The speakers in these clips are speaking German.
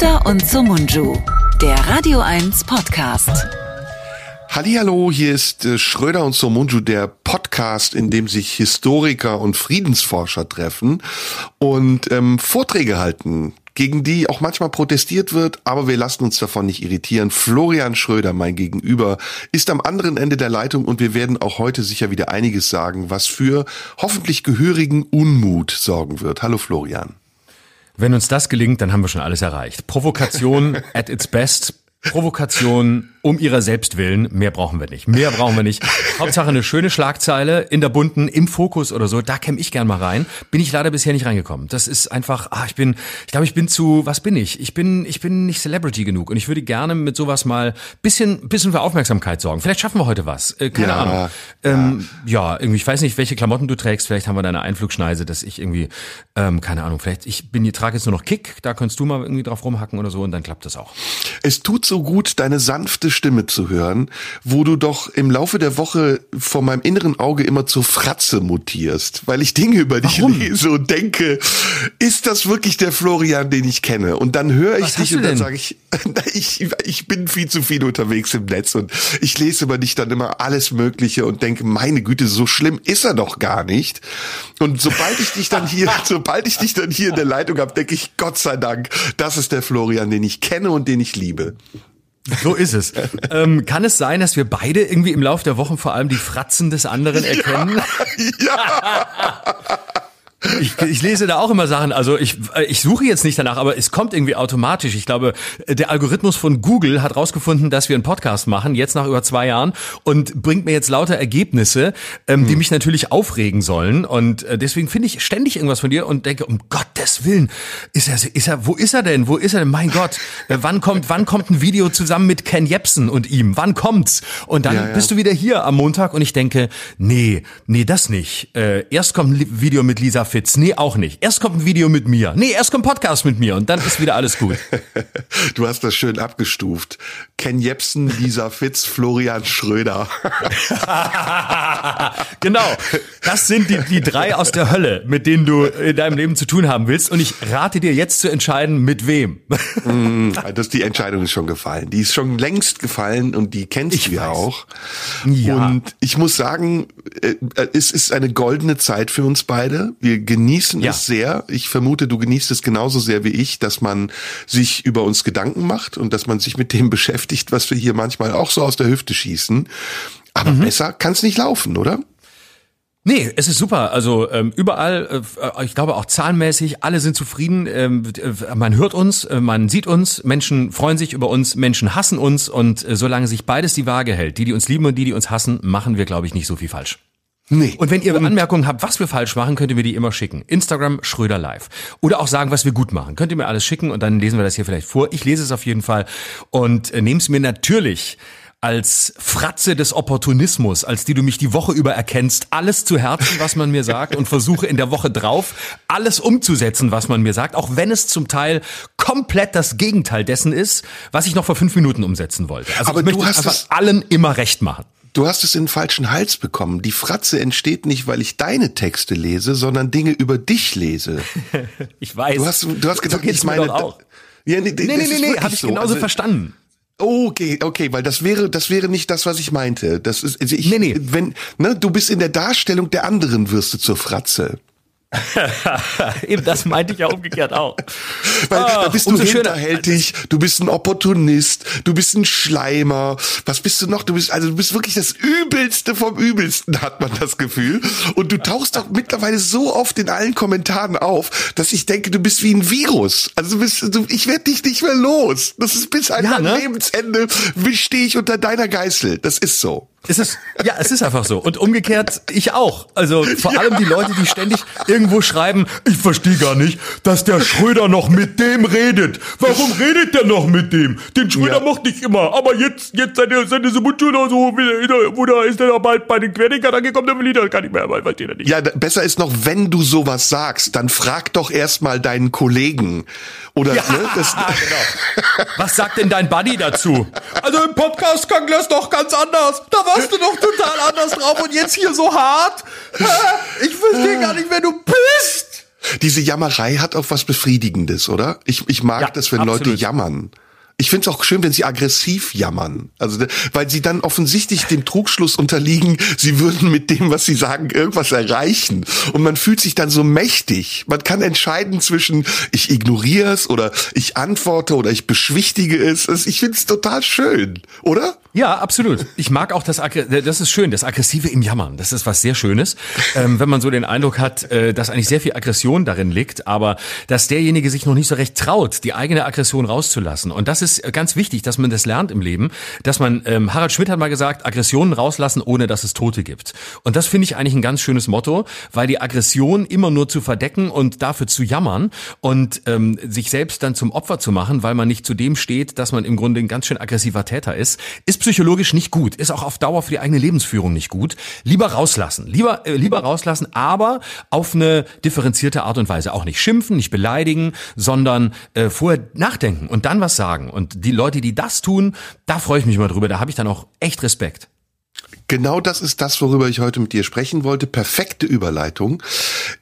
Schröder und Somunju, der Radio 1 Podcast. Hallihallo, hier ist äh, Schröder und Somunju, der Podcast, in dem sich Historiker und Friedensforscher treffen und ähm, Vorträge halten, gegen die auch manchmal protestiert wird, aber wir lassen uns davon nicht irritieren. Florian Schröder, mein Gegenüber, ist am anderen Ende der Leitung und wir werden auch heute sicher wieder einiges sagen, was für hoffentlich gehörigen Unmut sorgen wird. Hallo Florian. Wenn uns das gelingt, dann haben wir schon alles erreicht. Provokation at its best. Provokation um ihrer selbst willen. Mehr brauchen wir nicht. Mehr brauchen wir nicht. Hauptsache eine schöne Schlagzeile in der bunten, im Fokus oder so. Da käme ich gern mal rein. Bin ich leider bisher nicht reingekommen. Das ist einfach, ah, ich bin, ich glaube, ich bin zu, was bin ich? Ich bin, ich bin nicht Celebrity genug und ich würde gerne mit sowas mal bisschen, bisschen für Aufmerksamkeit sorgen. Vielleicht schaffen wir heute was. Äh, keine Ja, Ahnung. Ähm, ja, irgendwie, ich weiß nicht, welche Klamotten du trägst. Vielleicht haben wir da eine Einflugschneise, dass ich irgendwie, ähm, keine Ahnung, vielleicht, ich bin, ich trage jetzt nur noch Kick. Da kannst du mal irgendwie drauf rumhacken oder so und dann klappt das auch. Es tut so gut, deine sanfte Stimme zu hören, wo du doch im Laufe der Woche vor meinem inneren Auge immer zur Fratze mutierst, weil ich Dinge über dich Warum? lese und denke, ist das wirklich der Florian, den ich kenne? Und dann höre ich Was dich und dann sage ich, ich, ich bin viel zu viel unterwegs im Netz und ich lese über dich dann immer alles Mögliche und denke, meine Güte, so schlimm ist er doch gar nicht. Und sobald ich dich dann hier, sobald ich dich dann hier in der Leitung habe, denke ich, Gott sei Dank, das ist der Florian, den ich kenne und den ich liebe. So ist es. ähm, kann es sein, dass wir beide irgendwie im Laufe der Wochen vor allem die Fratzen des anderen erkennen? Ich, ich lese da auch immer Sachen, also ich, äh, ich suche jetzt nicht danach, aber es kommt irgendwie automatisch. Ich glaube, der Algorithmus von Google hat rausgefunden, dass wir einen Podcast machen, jetzt nach über zwei Jahren, und bringt mir jetzt lauter Ergebnisse, ähm, die mich natürlich aufregen sollen. Und äh, deswegen finde ich ständig irgendwas von dir und denke, um Gottes Willen, ist er, ist er, wo ist er denn? Wo ist er denn? Mein Gott, äh, wann kommt, wann kommt ein Video zusammen mit Ken Jebsen und ihm? Wann kommt's? Und dann Ja, ja. bist du wieder hier am Montag und ich denke, nee, nee, das nicht. Äh, erst kommt ein Video mit Lisa Fitz, nee, auch nicht. Erst kommt ein Video mit mir, nee, erst kommt ein Podcast mit mir und dann ist wieder alles gut. Du hast das schön abgestuft. Ken Jebsen, Lisa Fitz, Florian Schröder. genau, das sind die, die drei aus der Hölle, mit denen du in deinem Leben zu tun haben willst und ich rate dir jetzt zu entscheiden, mit wem. Das, die Entscheidung ist schon gefallen. Die ist schon längst gefallen und die kennst Ich du ja auch. Ja. Und ich muss sagen, äh, es ist eine goldene Zeit für uns beide. Wir genießen Ja. es sehr. Ich vermute, du genießt es genauso sehr wie ich, dass man sich über uns Gedanken macht und dass man sich mit dem beschäftigt, was wir hier manchmal auch so aus der Hüfte schießen. Aber Mhm. besser kann es nicht laufen, oder? Nee, es ist super. Also ähm, überall, äh, ich glaube auch zahlenmäßig, alle sind zufrieden. Ähm, äh, man hört uns, äh, man sieht uns, Menschen freuen sich über uns, Menschen hassen uns und äh, solange sich beides die Waage hält, die, die uns lieben und die, die uns hassen, machen wir, glaube ich, nicht so viel falsch. Nee. Und wenn ihr Anmerkungen habt, was wir falsch machen, könnt ihr mir die immer schicken. Instagram Schröder Live. Oder auch sagen, was wir gut machen. Könnt ihr mir alles schicken und dann lesen wir das hier vielleicht vor. Ich lese es auf jeden Fall und äh, nehme es mir natürlich als Fratze des Opportunismus, als die du mich die Woche über erkennst, alles zu Herzen, was man mir sagt und versuche in der Woche drauf alles umzusetzen, was man mir sagt, auch wenn es zum Teil komplett das Gegenteil dessen ist, was ich noch vor fünf Minuten umsetzen wollte. Also Aber ich möchte du hast einfach allen immer recht machen. Du hast es in den falschen Hals bekommen. Die Fratze entsteht nicht, weil ich deine Texte lese, sondern Dinge über dich lese. Ich weiß. Du hast, du hast gedacht, so ich meine, auch. Ja, nee, Nee, nee, nee, nee, habe ich genauso verstanden. Okay, okay, weil das wäre, das wäre nicht das, was ich meinte. Das ist, also ich, Nee, nee. wenn, ne, du bist in der Darstellung der anderen wirst du zur Fratze. Eben, das meinte ich ja umgekehrt auch. Weil da Ach, bist du hinterhältig, du bist ein Opportunist, du bist ein Schleimer. Was bist du noch? Du bist, also du bist wirklich das Übelste vom Übelsten, hat man das Gefühl. Und du tauchst doch mittlerweile so oft in allen Kommentaren auf, dass ich denke, du bist wie ein Virus. Also du bist, du, ich werde dich nicht mehr los. Das ist bis an Ja, mein ne? Lebensende stehe ich unter deiner Geißel. Das ist so. Es ist, ja, es ist einfach so. Und umgekehrt, ich auch. Also vor allem die Leute, die ständig irgendwo schreiben, ich verstehe gar nicht, dass der Schröder noch mit dem redet. Warum redet der noch mit dem? Den Schröder Ja. mochte ich immer. Aber jetzt, jetzt seine, seine Mundschule so, wo da ist er bald bei den Querdenkern angekommen, der will ich das gar nicht mehr, weil versteht er nicht. Ja, da- besser ist noch, wenn du sowas sagst, dann frag doch erstmal deinen Kollegen. Oder, Ja, ne, das, genau. Was sagt denn dein Buddy dazu? Also im Podcast klang das doch ganz anders. Da warst du doch total anders drauf und jetzt hier so hart. Ich verstehe gar nicht, wer du bist. diese Jammerei hat auch was Befriedigendes, oder? Ich, ich mag Ja, das, wenn absolut. Leute jammern. Ich finde es auch schön, wenn sie aggressiv jammern. Also, weil sie dann offensichtlich dem Trugschluss unterliegen, sie würden mit dem, was sie sagen, irgendwas erreichen. Und man fühlt sich dann so mächtig. Man kann entscheiden zwischen, ich ignoriere es oder ich antworte oder ich beschwichtige es. Das- Ich finde es total schön, oder? Ja, absolut. Ich mag auch das, Aggr- das ist schön, das Aggressive im Jammern. Das ist was sehr Schönes, ähm, wenn man so den Eindruck hat, äh, dass eigentlich sehr viel Aggression darin liegt, aber dass derjenige sich noch nicht so recht traut, die eigene Aggression rauszulassen. Und das ist äh, ganz wichtig, dass man das lernt im Leben, dass man, ähm, Harald Schmidt hat mal gesagt, Aggressionen rauslassen, ohne dass es Tote gibt. Und das finde ich eigentlich ein ganz schönes Motto, weil die Aggression immer nur zu verdecken und dafür zu jammern und ähm, sich selbst dann zum Opfer zu machen, weil man nicht zu dem steht, dass man im Grunde ein ganz schön aggressiver Täter ist, ist psychologisch nicht gut, ist auch auf Dauer für die eigene Lebensführung nicht gut. Lieber rauslassen, lieber äh, lieber rauslassen, aber auf eine differenzierte Art und Weise, auch nicht schimpfen, nicht beleidigen, sondern äh, vorher nachdenken und dann was sagen. Und die Leute, die das tun, da freue ich mich mal drüber, da habe ich dann auch echt Respekt. Genau das ist das, worüber ich heute mit dir sprechen wollte. Perfekte Überleitung.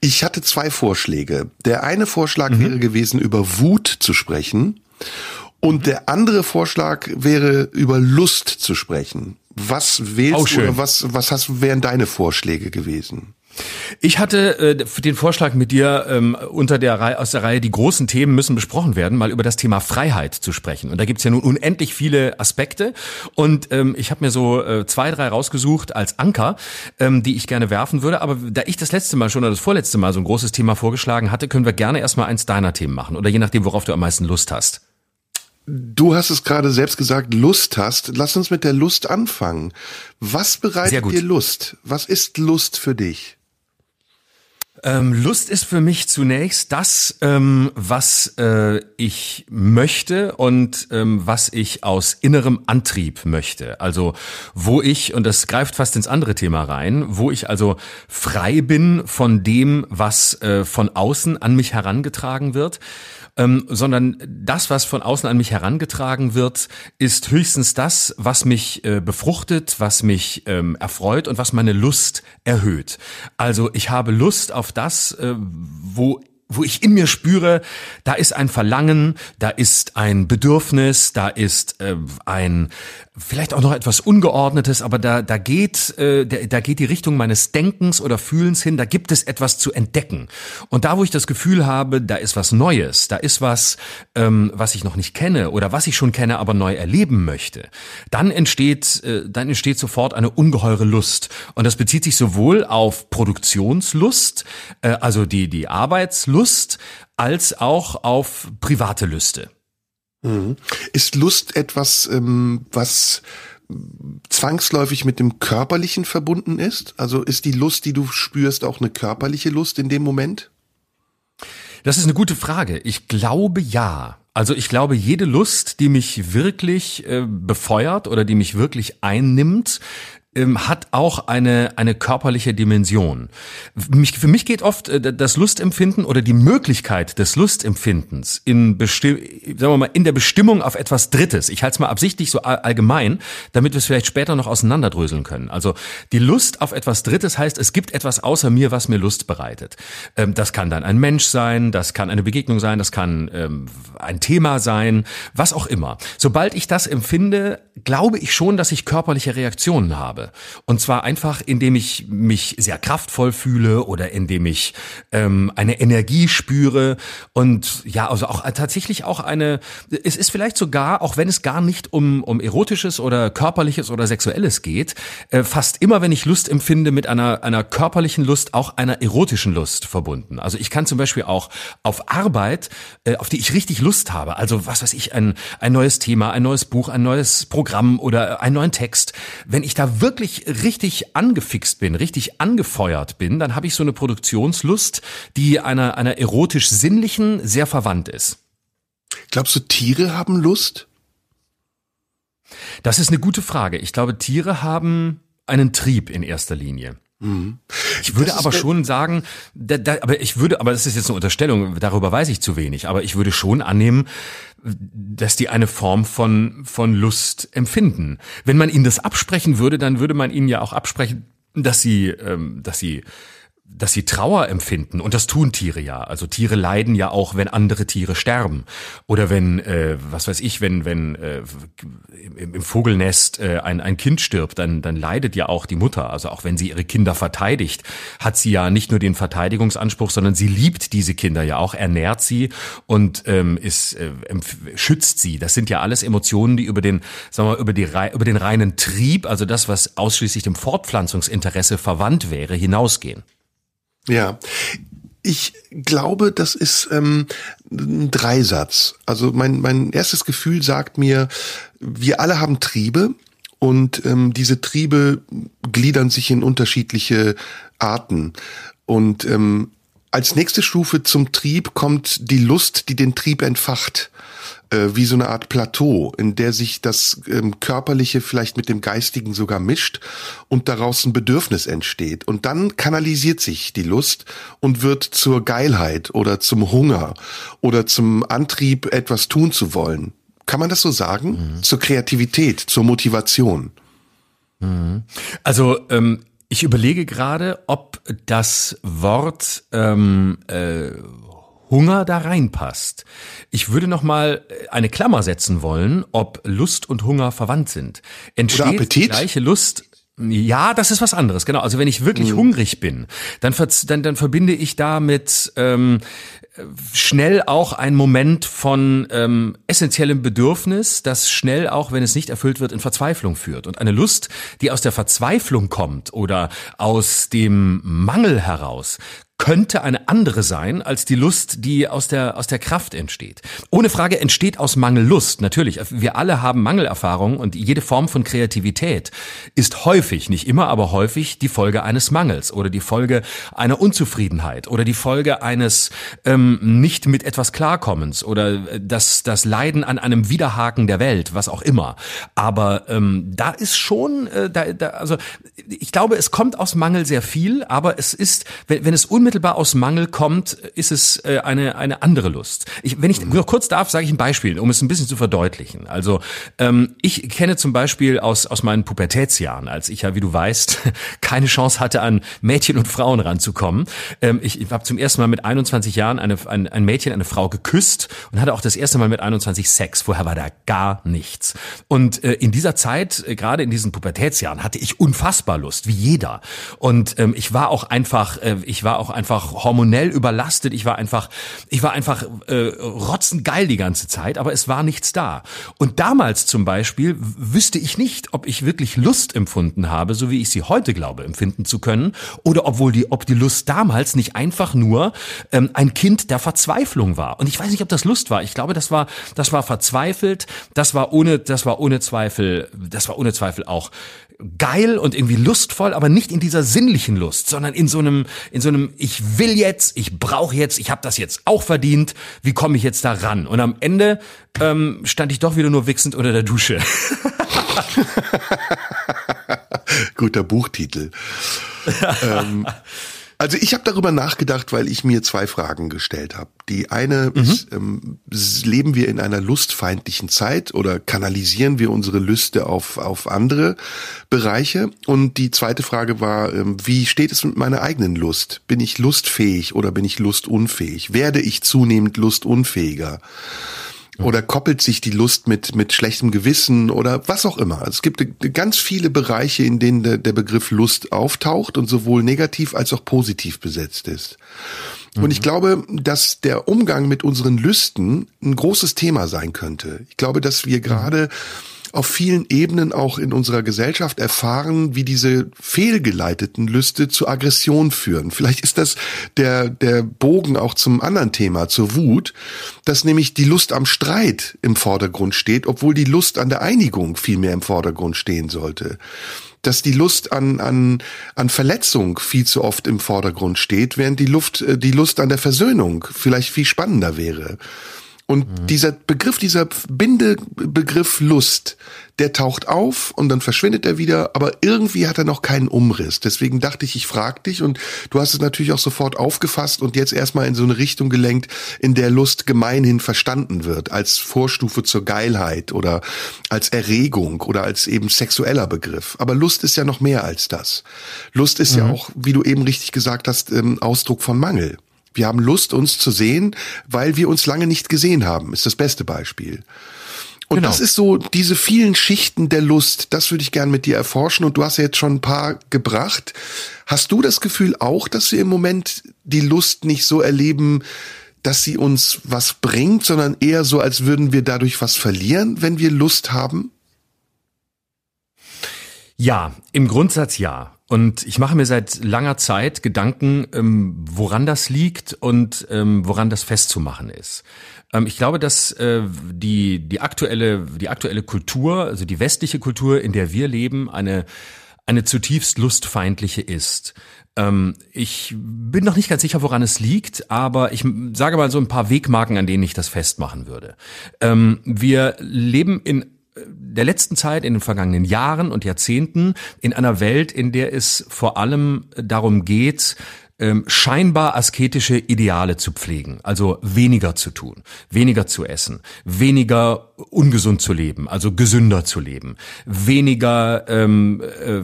Ich hatte zwei Vorschläge. Der eine Vorschlag Mhm. wäre gewesen, über Wut zu sprechen. Und der andere Vorschlag wäre, über Lust zu sprechen. Was wählst du oder was, was hast, wären deine Vorschläge gewesen? Ich hatte äh, den Vorschlag mit dir ähm, unter der Reihe, aus der Reihe die großen Themen müssen besprochen werden, mal über das Thema Freiheit zu sprechen. Und da gibt's ja nun unendlich viele Aspekte. Und ähm, ich habe mir so äh, zwei, drei rausgesucht als Anker, ähm, die ich gerne werfen würde. Aber da ich das letzte Mal schon oder das vorletzte Mal so ein großes Thema vorgeschlagen hatte, können wir gerne erstmal eins deiner Themen machen. Oder je nachdem, worauf du am meisten Lust hast. Du hast es gerade selbst gesagt, Lust hast. Lass uns mit der Lust anfangen. Was bereitet dir Lust? Was ist Lust für dich? Ähm, Lust ist für mich zunächst das, ähm, was äh, ich möchte und ähm, was ich aus innerem Antrieb möchte. Also wo ich, und das greift fast ins andere Thema rein, wo ich also frei bin von dem, was äh, von außen an mich herangetragen wird. Ähm, sondern das, was von außen an mich herangetragen wird, ist höchstens das, was mich äh, befruchtet, was mich ähm, erfreut und was meine Lust erhöht. Also ich habe Lust auf das, äh, wo wo ich in mir spüre, da ist ein Verlangen, da ist ein Bedürfnis, da ist äh, ein vielleicht auch noch etwas Ungeordnetes, aber da da geht äh, da, da geht die Richtung meines Denkens oder Fühlens hin. Da gibt es etwas zu entdecken. Und da, wo ich das Gefühl habe, da ist was Neues, da ist was, ähm, was ich noch nicht kenne oder was ich schon kenne, aber neu erleben möchte, dann entsteht äh, dann entsteht sofort eine ungeheure Lust. Und das bezieht sich sowohl auf Produktionslust, äh, also die die Arbeitslust, als auch auf private Lüste. Ist Lust etwas, ähm, was zwangsläufig mit dem Körperlichen verbunden ist? Also ist die Lust, die du spürst, auch eine körperliche Lust in dem Moment? Das ist eine gute Frage. Ich glaube ja. Also ich glaube, jede Lust, die mich wirklich äh, befeuert oder die mich wirklich einnimmt, ähm, hat auch eine, eine körperliche Dimension. Mich, für mich geht oft äh, das Lustempfinden oder die Möglichkeit des Lustempfindens in, besti sagen wir mal, in der Bestimmung auf etwas Drittes. Ich halte es mal absichtlich so all- allgemein, damit wir es vielleicht später noch auseinanderdröseln können. Also die Lust auf etwas Drittes heißt, es gibt etwas außer mir, was mir Lust bereitet. Ähm, das kann dann ein Mensch sein, das kann eine Begegnung sein, das kann ähm, ein Thema sein, was auch immer. Sobald ich das empfinde, glaube ich schon, dass ich körperliche Reaktionen habe. Und zwar einfach, indem ich mich sehr kraftvoll fühle oder indem ich ähm, eine Energie spüre und ja, also auch tatsächlich auch eine, es ist vielleicht sogar, auch wenn es gar nicht um, um erotisches oder körperliches oder sexuelles geht, äh, fast immer, wenn ich Lust empfinde, mit einer, einer körperlichen Lust auch einer erotischen Lust verbunden. Also ich kann zum Beispiel auch auf Arbeit, äh, auf die ich richtig Lust habe, also was weiß ich, ein, ein neues Thema, ein neues Buch, ein neues Programm oder einen neuen Text, wenn ich da wirklich richtig angefixt bin, richtig angefeuert bin, dann habe ich so eine Produktionslust, die einer, einer erotisch-sinnlichen sehr verwandt ist. Glaubst du, Tiere haben Lust? Das ist eine gute Frage. Ich glaube, Tiere haben einen Trieb in erster Linie. Ich würde aber schon sagen, da, da, aber ich würde, aber das ist jetzt eine Unterstellung, darüber weiß ich zu wenig, aber ich würde schon annehmen, dass die eine Form von, von Lust empfinden. Wenn man ihnen das absprechen würde, dann würde man ihnen ja auch absprechen, dass sie, ähm, dass sie dass sie Trauer empfinden und das tun Tiere ja. Also Tiere leiden ja auch, wenn andere Tiere sterben oder wenn, äh, was weiß ich, wenn wenn äh, im, Vogelnest äh, ein ein Kind stirbt, dann dann leidet ja auch die Mutter. Also auch wenn sie ihre Kinder verteidigt, hat sie ja nicht nur den Verteidigungsanspruch, sondern sie liebt diese Kinder ja auch, ernährt sie und ähm, ist äh, schützt sie. Das sind ja alles Emotionen, die über den, sagen wir über die über den reinen Trieb, also das, was ausschließlich dem Fortpflanzungsinteresse verwandt wäre, hinausgehen. Ja, ich glaube, das ist ähm, ein Dreisatz. Also mein, mein erstes Gefühl sagt mir, wir alle haben Triebe und ähm, diese Triebe gliedern sich in unterschiedliche Arten. Und ähm, als nächste Stufe zum Trieb kommt die Lust, die den Trieb entfacht äh, wie so eine Art Plateau, in der sich das ähm, Körperliche vielleicht mit dem Geistigen sogar mischt und daraus ein Bedürfnis entsteht. Und dann kanalisiert sich die Lust und wird zur Geilheit oder zum Hunger oder zum Antrieb, etwas tun zu wollen. Kann man das so sagen? Mhm. Zur Kreativität, zur Motivation. Mhm. Also ähm, ich überlege gerade, ob das Wort ähm, äh, Hunger da reinpasst. Ich würde noch mal äh, eine Klammer setzen wollen, ob Lust und Hunger verwandt sind. Entsteht die gleiche Lust ja, das ist was anderes, genau. Also wenn ich wirklich mhm. hungrig bin, dann, dann, dann verbinde ich damit ähm, schnell auch ein Moment von ähm, essentiellem Bedürfnis, das schnell auch, wenn es nicht erfüllt wird, in Verzweiflung führt. Und eine Lust, die aus der Verzweiflung kommt oder aus dem Mangel heraus, könnte eine andere sein als die Lust, die aus der, aus der Kraft entsteht. Ohne Frage entsteht aus Mangel Lust, natürlich. Wir alle haben Mangelerfahrungen und jede Form von Kreativität ist häufig, nicht immer, aber häufig die Folge eines Mangels oder die Folge einer Unzufriedenheit oder die Folge eines ähm, nicht mit etwas Klarkommens oder äh, das, das Leiden an einem Widerhaken der Welt, was auch immer. Aber ähm, da ist schon, äh, da, da, also ich glaube, es kommt aus Mangel sehr viel, aber es ist, wenn, wenn es unmittelbar unmittelbar aus Mangel kommt, ist es äh, eine, eine andere Lust. Ich, wenn ich noch kurz darf, sage ich ein Beispiel, um es ein bisschen zu verdeutlichen. Also ähm, ich kenne zum Beispiel aus, aus meinen Pubertätsjahren, als ich ja, wie du weißt, keine Chance hatte, an Mädchen und Frauen ranzukommen. Ähm, ich ich habe zum ersten Mal mit 21 Jahren eine, ein, ein Mädchen, eine Frau geküsst und hatte auch das erste Mal mit 21 Sex. Vorher war da gar nichts. Und äh, in dieser Zeit, äh, gerade in diesen Pubertätsjahren, hatte ich unfassbar Lust, wie jeder. Und ähm, ich war auch einfach, äh, ich war auch einfach hormonell überlastet. Ich war einfach, ich war einfach äh, rotzengeil die ganze Zeit, aber es war nichts da. Und damals zum Beispiel wüsste ich nicht, ob ich wirklich Lust empfunden habe, so wie ich sie heute glaube empfinden zu können, oder obwohl die, ob die Lust damals nicht einfach nur ähm, ein Kind der Verzweiflung war. Und ich weiß nicht, ob das Lust war. Ich glaube, das war, das war verzweifelt. Das war ohne, das war ohne Zweifel, das war ohne Zweifel auch geil und irgendwie lustvoll, aber nicht in dieser sinnlichen Lust, sondern in so einem, in so einem, ich will jetzt, ich brauche jetzt, ich habe das jetzt auch verdient, wie komme ich jetzt da ran? Und am Ende ähm, stand ich doch wieder nur wichsend unter der Dusche. Guter Buchtitel. ähm, also ich habe darüber nachgedacht, weil ich mir zwei Fragen gestellt habe. Die eine mhm. ist, ähm, leben wir in einer lustfeindlichen Zeit oder kanalisieren wir unsere Lüste auf, auf andere Bereiche? Und die zweite Frage war, ähm, wie steht es mit meiner eigenen Lust? Bin ich lustfähig oder bin ich lustunfähig? Werde ich zunehmend lustunfähiger? Oder koppelt sich die Lust mit, mit schlechtem Gewissen oder was auch immer. Es gibt ganz viele Bereiche, in denen der, der Begriff Lust auftaucht und sowohl negativ als auch positiv besetzt ist. Mhm. Und ich glaube, dass der Umgang mit unseren Lüsten ein großes Thema sein könnte. Ich glaube, dass wir gerade mhm auf vielen Ebenen auch in unserer Gesellschaft erfahren, wie diese fehlgeleiteten Lüste zu Aggression führen. Vielleicht ist das der, der Bogen auch zum anderen Thema, zur Wut, dass nämlich die Lust am Streit im Vordergrund steht, obwohl die Lust an der Einigung viel mehr im Vordergrund stehen sollte dass die Lust an, an, an Verletzung viel zu oft im Vordergrund steht, während die Luft, äh, die Lust an der Versöhnung vielleicht viel spannender wäre. Und mhm. dieser Begriff, dieser Bindebegriff Lust, der taucht auf und dann verschwindet er wieder, aber irgendwie hat er noch keinen Umriss. Deswegen dachte ich, ich frage dich und du hast es natürlich auch sofort aufgefasst und jetzt erstmal in so eine Richtung gelenkt, in der Lust gemeinhin verstanden wird, als Vorstufe zur Geilheit oder als Erregung oder als eben sexueller Begriff. Aber Lust ist ja noch mehr als das. Lust ist mhm. ja auch, wie du eben richtig gesagt hast, ähm, Ausdruck von Mangel. Wir haben Lust, uns zu sehen, weil wir uns lange nicht gesehen haben, ist das beste Beispiel. Und genau. das ist so diese vielen Schichten der Lust, das würde ich gern mit dir erforschen und du hast ja jetzt schon ein paar gebracht. Hast du das Gefühl auch, dass wir im Moment die Lust nicht so erleben, dass sie uns was bringt, sondern eher so, als würden wir dadurch was verlieren, wenn wir Lust haben? Ja, im Grundsatz ja. Und ich mache mir seit langer Zeit Gedanken, ähm, woran das liegt und ähm, woran das festzumachen ist. Ähm, ich glaube, dass äh, die, die, aktuelle, die aktuelle Kultur, also die westliche Kultur, in der wir leben, eine, eine zutiefst lustfeindliche ist. Ähm, ich bin noch nicht ganz sicher, woran es liegt, aber ich sage mal so ein paar Wegmarken, an denen ich das festmachen würde. Ähm, wir leben in der letzten Zeit, in den vergangenen Jahren und Jahrzehnten, in einer Welt, in der es vor allem darum geht, ähm, scheinbar asketische Ideale zu pflegen, also weniger zu tun, weniger zu essen, weniger ungesund zu leben, also gesünder zu leben, weniger ähm, äh,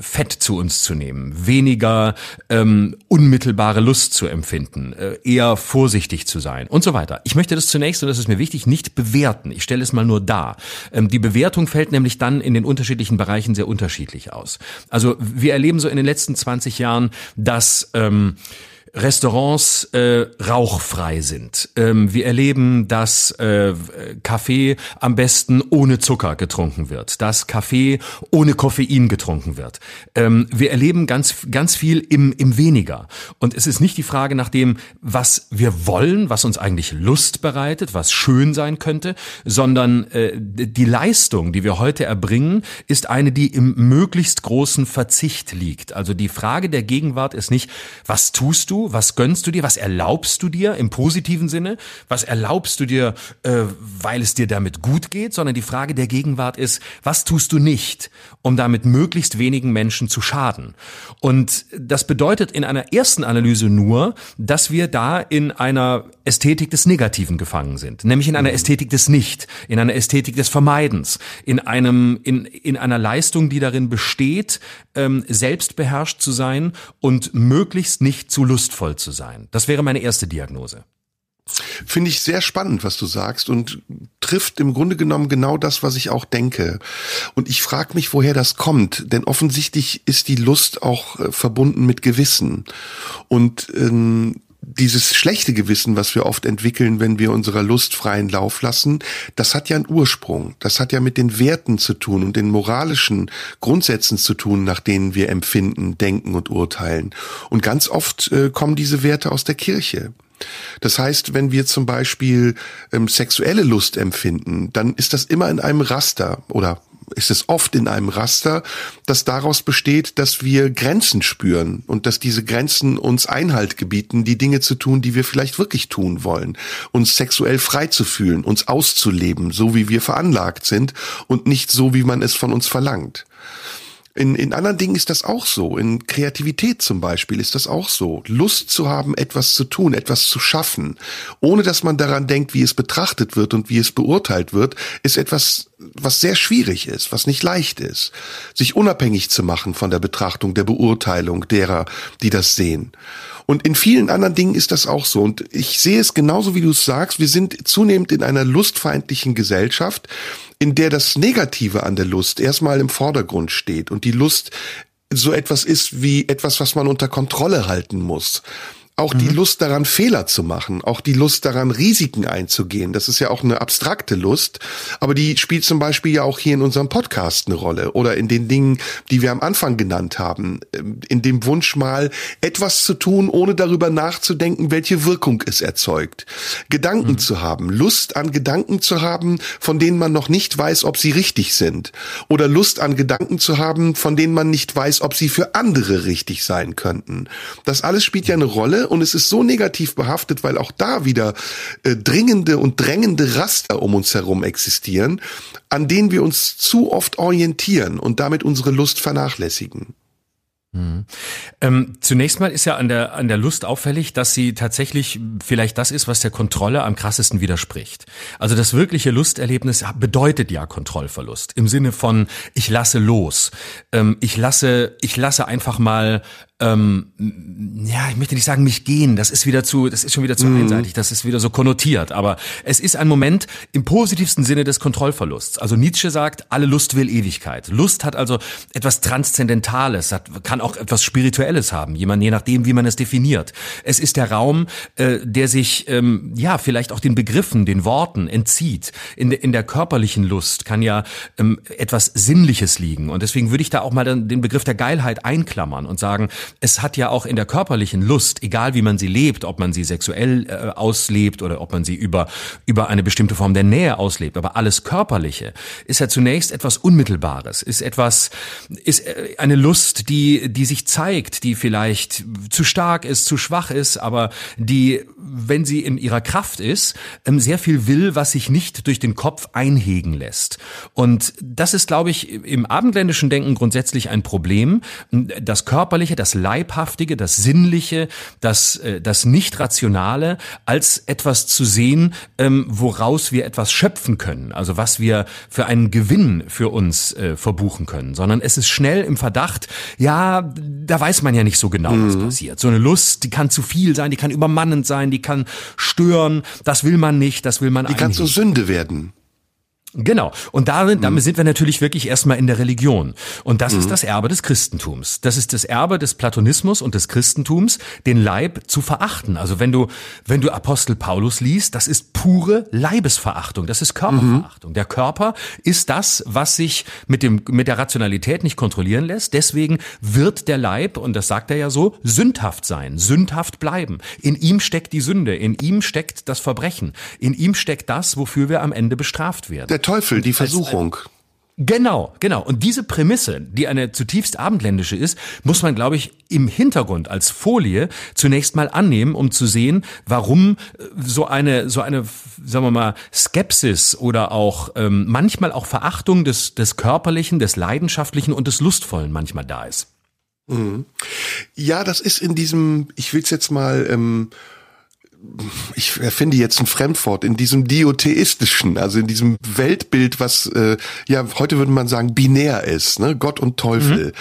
Fett zu uns zu nehmen, weniger ähm, unmittelbare Lust zu empfinden, äh, eher vorsichtig zu sein und so weiter. Ich möchte das zunächst, und das ist mir wichtig, nicht bewerten. Ich stelle es mal nur dar. Ähm, die Bewertung fällt nämlich dann in den unterschiedlichen Bereichen sehr unterschiedlich aus. Also wir erleben so in den letzten 20 Jahren, dass ähm, ähm, Restaurants äh, rauchfrei sind. Ähm, wir erleben, dass äh, Kaffee am besten ohne Zucker getrunken wird, dass Kaffee ohne Koffein getrunken wird. Ähm, wir erleben ganz ganz viel im im weniger. Und es ist nicht die Frage nach dem, was wir wollen, was uns eigentlich Lust bereitet, was schön sein könnte, sondern äh, die Leistung, die wir heute erbringen, ist eine, die im möglichst großen Verzicht liegt. Also die Frage der Gegenwart ist nicht, was tust du, was gönnst du dir, was erlaubst du dir im positiven Sinne, was erlaubst du dir, äh, weil es dir damit gut geht, sondern die Frage der Gegenwart ist, was tust du nicht, um damit möglichst wenigen Menschen zu schaden. Und das bedeutet in einer ersten Analyse nur, dass wir da in einer Ästhetik des Negativen gefangen sind, nämlich in einer mhm. Ästhetik des Nicht, in einer Ästhetik des Vermeidens, in einem, in, in einer Leistung, die darin besteht, ähm, selbstbeherrscht zu sein und möglichst nicht zu lustvoll zu sein. Das wäre meine erste Diagnose. Finde ich sehr spannend, was du sagst und trifft im Grunde genommen genau das, was ich auch denke. Und ich frage mich, woher das kommt, denn offensichtlich ist die Lust auch äh, verbunden mit Gewissen. Und ähm, dieses schlechte Gewissen, was wir oft entwickeln, wenn wir unserer Lust freien Lauf lassen, das hat ja einen Ursprung. Das hat ja mit den Werten zu tun und den moralischen Grundsätzen zu tun, nach denen wir empfinden, denken und urteilen. Und ganz oft äh, kommen diese Werte aus der Kirche. Das heißt, wenn wir zum Beispiel ähm, sexuelle Lust empfinden, dann ist das immer in einem Raster oder ist es oft in einem Raster, das daraus besteht, dass wir Grenzen spüren und dass diese Grenzen uns Einhalt gebieten, die Dinge zu tun, die wir vielleicht wirklich tun wollen, uns sexuell frei zu fühlen, uns auszuleben, so wie wir veranlagt sind und nicht so, wie man es von uns verlangt. In, in anderen Dingen ist das auch so. In Kreativität zum Beispiel ist das auch so. Lust zu haben, etwas zu tun, etwas zu schaffen, ohne dass man daran denkt, wie es betrachtet wird und wie es beurteilt wird, ist etwas, was sehr schwierig ist, was nicht leicht ist. Sich unabhängig zu machen von der Betrachtung, der Beurteilung derer, die das sehen. Und in vielen anderen Dingen ist das auch so. Und ich sehe es genauso, wie du es sagst. Wir sind zunehmend in einer lustfeindlichen Gesellschaft, in der das Negative an der Lust erstmal im Vordergrund steht und die Lust so etwas ist wie etwas, was man unter Kontrolle halten muss auch die mhm. Lust daran, Fehler zu machen, auch die Lust daran, Risiken einzugehen. Das ist ja auch eine abstrakte Lust, aber die spielt zum Beispiel ja auch hier in unserem Podcast eine Rolle oder in den Dingen, die wir am Anfang genannt haben, ähm, in dem Wunsch mal etwas zu tun, ohne darüber nachzudenken, welche Wirkung es erzeugt. Gedanken mhm. zu haben, Lust an Gedanken zu haben, von denen man noch nicht weiß, ob sie richtig sind oder Lust an Gedanken zu haben, von denen man nicht weiß, ob sie für andere richtig sein könnten. Das alles spielt ja eine Rolle und es ist so negativ behaftet, weil auch da wieder äh, dringende und drängende Raster um uns herum existieren, an denen wir uns zu oft orientieren und damit unsere Lust vernachlässigen. Mhm. Ähm, zunächst mal ist ja an der, an der Lust auffällig, dass sie tatsächlich vielleicht das ist, was der Kontrolle am krassesten widerspricht. Also das wirkliche Lusterlebnis bedeutet ja Kontrollverlust im Sinne von ich lasse los. Ähm, ich lasse, ich lasse einfach mal ähm, ja, ich möchte nicht sagen, mich gehen. Das ist wieder zu, das ist schon wieder zu mhm. einseitig. Das ist wieder so konnotiert. Aber es ist ein Moment im positivsten Sinne des Kontrollverlusts. Also Nietzsche sagt, alle Lust will Ewigkeit. Lust hat also etwas Transzendentales, hat, kann auch etwas Spirituelles haben. Jemand, je nachdem, wie man es definiert. Es ist der Raum, äh, der sich, ähm, ja, vielleicht auch den Begriffen, den Worten entzieht. In, de, in der körperlichen Lust kann ja ähm, etwas Sinnliches liegen. Und deswegen würde ich da auch mal den Begriff der Geilheit einklammern und sagen, es hat ja auch in der körperlichen Lust, egal wie man sie lebt, ob man sie sexuell äh, auslebt oder ob man sie über, über eine bestimmte Form der Nähe auslebt, aber alles Körperliche ist ja zunächst etwas Unmittelbares, ist etwas, ist äh, eine Lust, die, die sich zeigt, die vielleicht zu stark ist, zu schwach ist, aber die, wenn sie in ihrer Kraft ist, ähm, sehr viel will, was sich nicht durch den Kopf einhegen lässt. Und das ist, glaube ich, im abendländischen Denken grundsätzlich ein Problem. Das Körperliche, das Leibhaftige, das Sinnliche, das, äh, das Nicht-Rationale als etwas zu sehen, ähm, woraus wir etwas schöpfen können, also was wir für einen Gewinn für uns äh, verbuchen können, sondern es ist schnell im Verdacht, ja, da weiß man ja nicht so genau, was mhm. passiert. So eine Lust, die kann zu viel sein, die kann übermannend sein, die kann stören, das will man nicht, das will man Die kann zur Sünde werden. Genau. Und darin, damit mhm. sind wir natürlich wirklich erstmal in der Religion. Und das mhm. ist das Erbe des Christentums. Das ist das Erbe des Platonismus und des Christentums, den Leib zu verachten. Also wenn du, wenn du Apostel Paulus liest, das ist pure Leibesverachtung. Das ist Körperverachtung. Mhm. Der Körper ist das, was sich mit dem, mit der Rationalität nicht kontrollieren lässt. Deswegen wird der Leib, und das sagt er ja so, sündhaft sein, sündhaft bleiben. In ihm steckt die Sünde. In ihm steckt das Verbrechen. In ihm steckt das, wofür wir am Ende bestraft werden. Der Teufel, die Versuchung. Genau, genau. Und diese Prämisse, die eine zutiefst abendländische ist, muss man, glaube ich, im Hintergrund als Folie zunächst mal annehmen, um zu sehen, warum äh, so eine, so eine, sagen wir mal, Skepsis oder auch ähm, manchmal auch Verachtung des, des Körperlichen, des Leidenschaftlichen und des Lustvollen manchmal da ist. Mhm. Ja, das ist in diesem, ich will es jetzt mal ähm, ich erfinde jetzt ein Fremdwort, in diesem diotheistischen, also in diesem Weltbild, was äh, ja heute würde man sagen binär ist, ne? Gott und Teufel, mhm.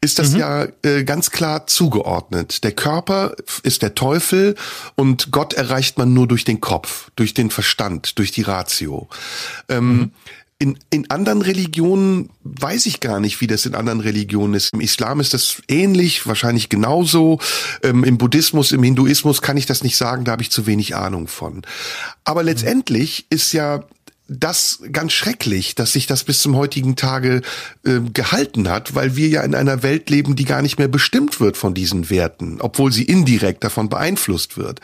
ist das mhm. ja äh, ganz klar zugeordnet. Der Körper ist der Teufel und Gott erreicht man nur durch den Kopf, durch den Verstand, durch die Ratio. Ähm, mhm. In, in anderen Religionen weiß ich gar nicht, wie das in anderen Religionen ist. Im Islam ist das ähnlich, wahrscheinlich genauso. Ähm, Im Buddhismus, im Hinduismus kann ich das nicht sagen, da habe ich zu wenig Ahnung von. Aber letztendlich ist ja das ganz schrecklich, dass sich das bis zum heutigen Tage äh, gehalten hat, weil wir ja in einer Welt leben, die gar nicht mehr bestimmt wird von diesen Werten, obwohl sie indirekt davon beeinflusst wird.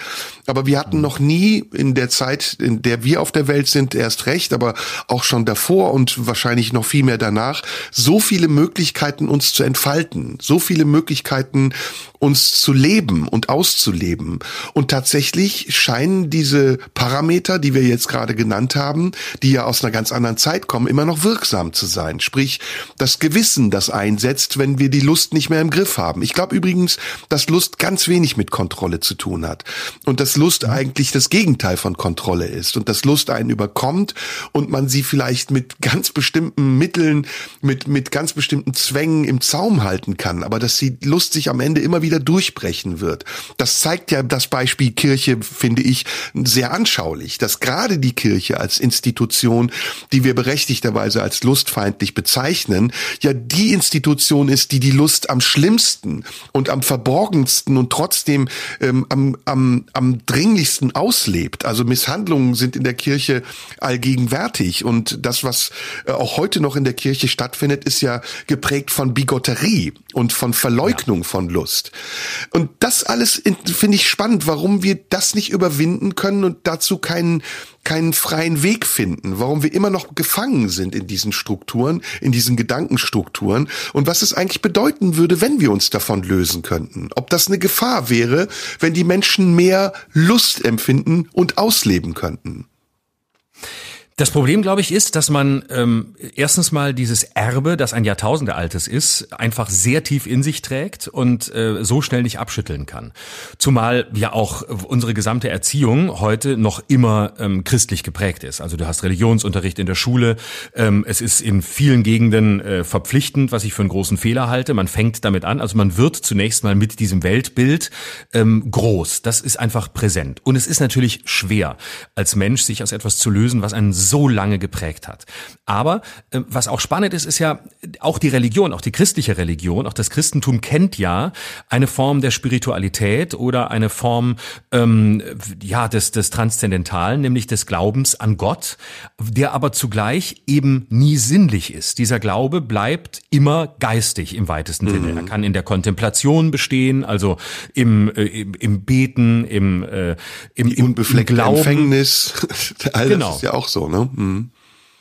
Aber wir hatten noch nie in der Zeit, in der wir auf der Welt sind, erst recht, aber auch schon davor und wahrscheinlich noch viel mehr danach, so viele Möglichkeiten uns zu entfalten, so viele Möglichkeiten uns zu leben und auszuleben. Und tatsächlich scheinen diese Parameter, die wir jetzt gerade genannt haben, die ja aus einer ganz anderen Zeit kommen, immer noch wirksam zu sein. Sprich, das Gewissen, das einsetzt, wenn wir die Lust nicht mehr im Griff haben. Ich glaube übrigens, dass Lust ganz wenig mit Kontrolle zu tun hat. Und dass Lust eigentlich das Gegenteil von Kontrolle ist. Und dass Lust einen überkommt und man sie vielleicht mit ganz bestimmten Mitteln, mit, mit ganz bestimmten Zwängen im Zaum halten kann. Aber dass die Lust sich am Ende immer wieder durchbrechen wird. Das zeigt ja das Beispiel Kirche, finde ich, sehr anschaulich, dass gerade die Kirche als Institution Institution, die wir berechtigterweise als lustfeindlich bezeichnen, ja die Institution ist, die die Lust am schlimmsten und am verborgensten und trotzdem ähm, am, am, am dringlichsten auslebt. Also Misshandlungen sind in der Kirche allgegenwärtig und das, was äh, auch heute noch in der Kirche stattfindet, ist ja geprägt von Bigotterie und von Verleugnung ja. von Lust. Und das alles finde ich spannend, warum wir das nicht überwinden können und dazu keinen keinen freien Weg finden, warum wir immer noch gefangen sind in diesen Strukturen, in diesen Gedankenstrukturen und was es eigentlich bedeuten würde, wenn wir uns davon lösen könnten. Ob das eine Gefahr wäre, wenn die Menschen mehr Lust empfinden und ausleben könnten. Das Problem, glaube ich, ist, dass man ähm, erstens mal dieses Erbe, das ein Jahrtausende altes ist, einfach sehr tief in sich trägt und äh, so schnell nicht abschütteln kann. Zumal ja auch unsere gesamte Erziehung heute noch immer ähm, christlich geprägt ist. Also du hast Religionsunterricht in der Schule. Ähm, es ist in vielen Gegenden äh, verpflichtend, was ich für einen großen Fehler halte. Man fängt damit an. Also man wird zunächst mal mit diesem Weltbild ähm, groß. Das ist einfach präsent. Und es ist natürlich schwer, als Mensch sich aus etwas zu lösen, was einen so lange geprägt hat. Aber äh, was auch spannend ist, ist ja auch die Religion, auch die christliche Religion, auch das Christentum kennt ja eine Form der Spiritualität oder eine Form ähm, ja des, des Transzendentalen, nämlich des Glaubens an Gott, der aber zugleich eben nie sinnlich ist. Dieser Glaube bleibt immer geistig im weitesten Sinne. Mhm. Er kann in der Kontemplation bestehen, also im, äh, im, im Beten, im, äh, im, im, im Glauben. Empfängnis, all genau. das ist ja auch so, ne? Mhm.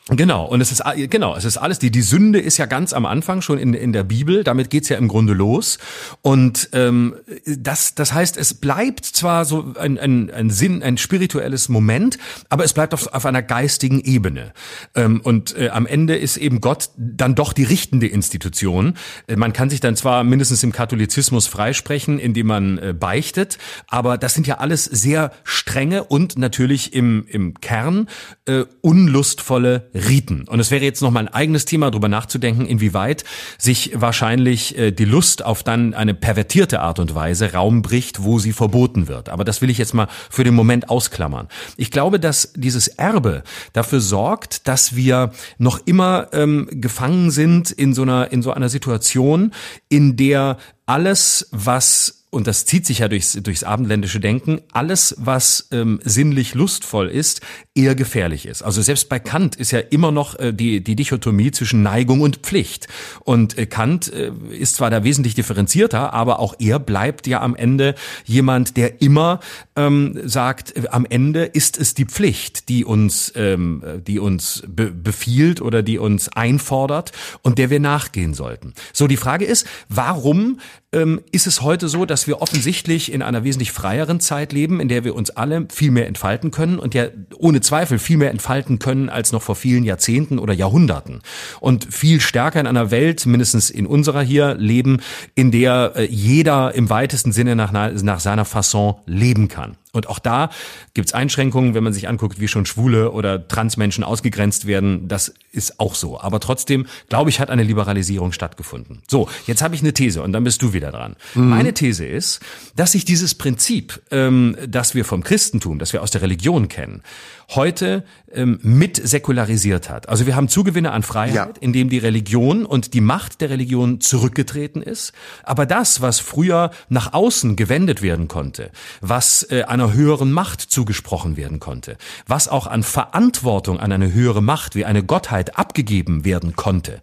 Genau, und es ist genau, es ist alles, die, die Sünde ist ja ganz am Anfang schon in, in der Bibel, damit geht's ja im Grunde los. Und ähm, das, das heißt, es bleibt zwar so ein, ein, ein Sinn, ein spirituelles Moment, aber es bleibt auf, auf einer geistigen Ebene. Ähm, und äh, am Ende ist eben Gott dann doch die richtende Institution. Äh, man kann sich dann zwar mindestens im Katholizismus freisprechen, indem man äh, beichtet, aber das sind ja alles sehr strenge und natürlich im, im Kern äh, unlustvolle Riten. Und es wäre jetzt noch mal ein eigenes Thema, darüber nachzudenken, inwieweit sich wahrscheinlich äh, die Lust auf dann eine pervertierte Art und Weise Raum bricht, wo sie verboten wird. Aber das will ich jetzt mal für den Moment ausklammern. Ich glaube, dass dieses Erbe dafür sorgt, dass wir noch immer ähm, gefangen sind in so einer in so einer Situation, in der alles, was und das zieht sich ja durchs, durchs abendländische Denken, alles, was ähm, sinnlich lustvoll ist, eher gefährlich ist. Also selbst bei Kant ist ja immer noch äh, die, die Dichotomie zwischen Neigung und Pflicht. Und äh, Kant äh, ist zwar da wesentlich differenzierter, aber auch er bleibt ja am Ende jemand, der immer ähm, sagt, äh, am Ende ist es die Pflicht, die uns, ähm, die uns be befiehlt oder die uns einfordert und der wir nachgehen sollten. So, die Frage ist, warum ähm, ist es heute so, dass wir offensichtlich in einer wesentlich freieren Zeit leben, in der wir uns alle viel mehr entfalten können und ja ohne Zweifel viel mehr entfalten können als noch vor vielen Jahrzehnten oder Jahrhunderten und viel stärker in einer Welt, mindestens in unserer hier, leben, in der äh, jeder im weitesten Sinne nach, nach seiner Fasson leben kann. Und auch da gibt's Einschränkungen, wenn man sich anguckt, wie schon Schwule oder Transmenschen ausgegrenzt werden. Das ist auch so. Aber trotzdem, glaube ich, hat eine Liberalisierung stattgefunden. So, jetzt habe ich eine These und dann bist du wieder dran. Mhm. Meine These ist, dass sich dieses Prinzip, ähm, das wir vom Christentum, das wir aus der Religion kennen, heute ähm, mit säkularisiert hat. Also wir haben Zugewinne an Freiheit, ja. indem die Religion und die Macht der Religion zurückgetreten ist. Aber das, was früher nach außen gewendet werden konnte, was äh, einer höheren Macht zugesprochen werden konnte, was auch an Verantwortung an eine höhere Macht wie eine Gottheit abgegeben werden konnte,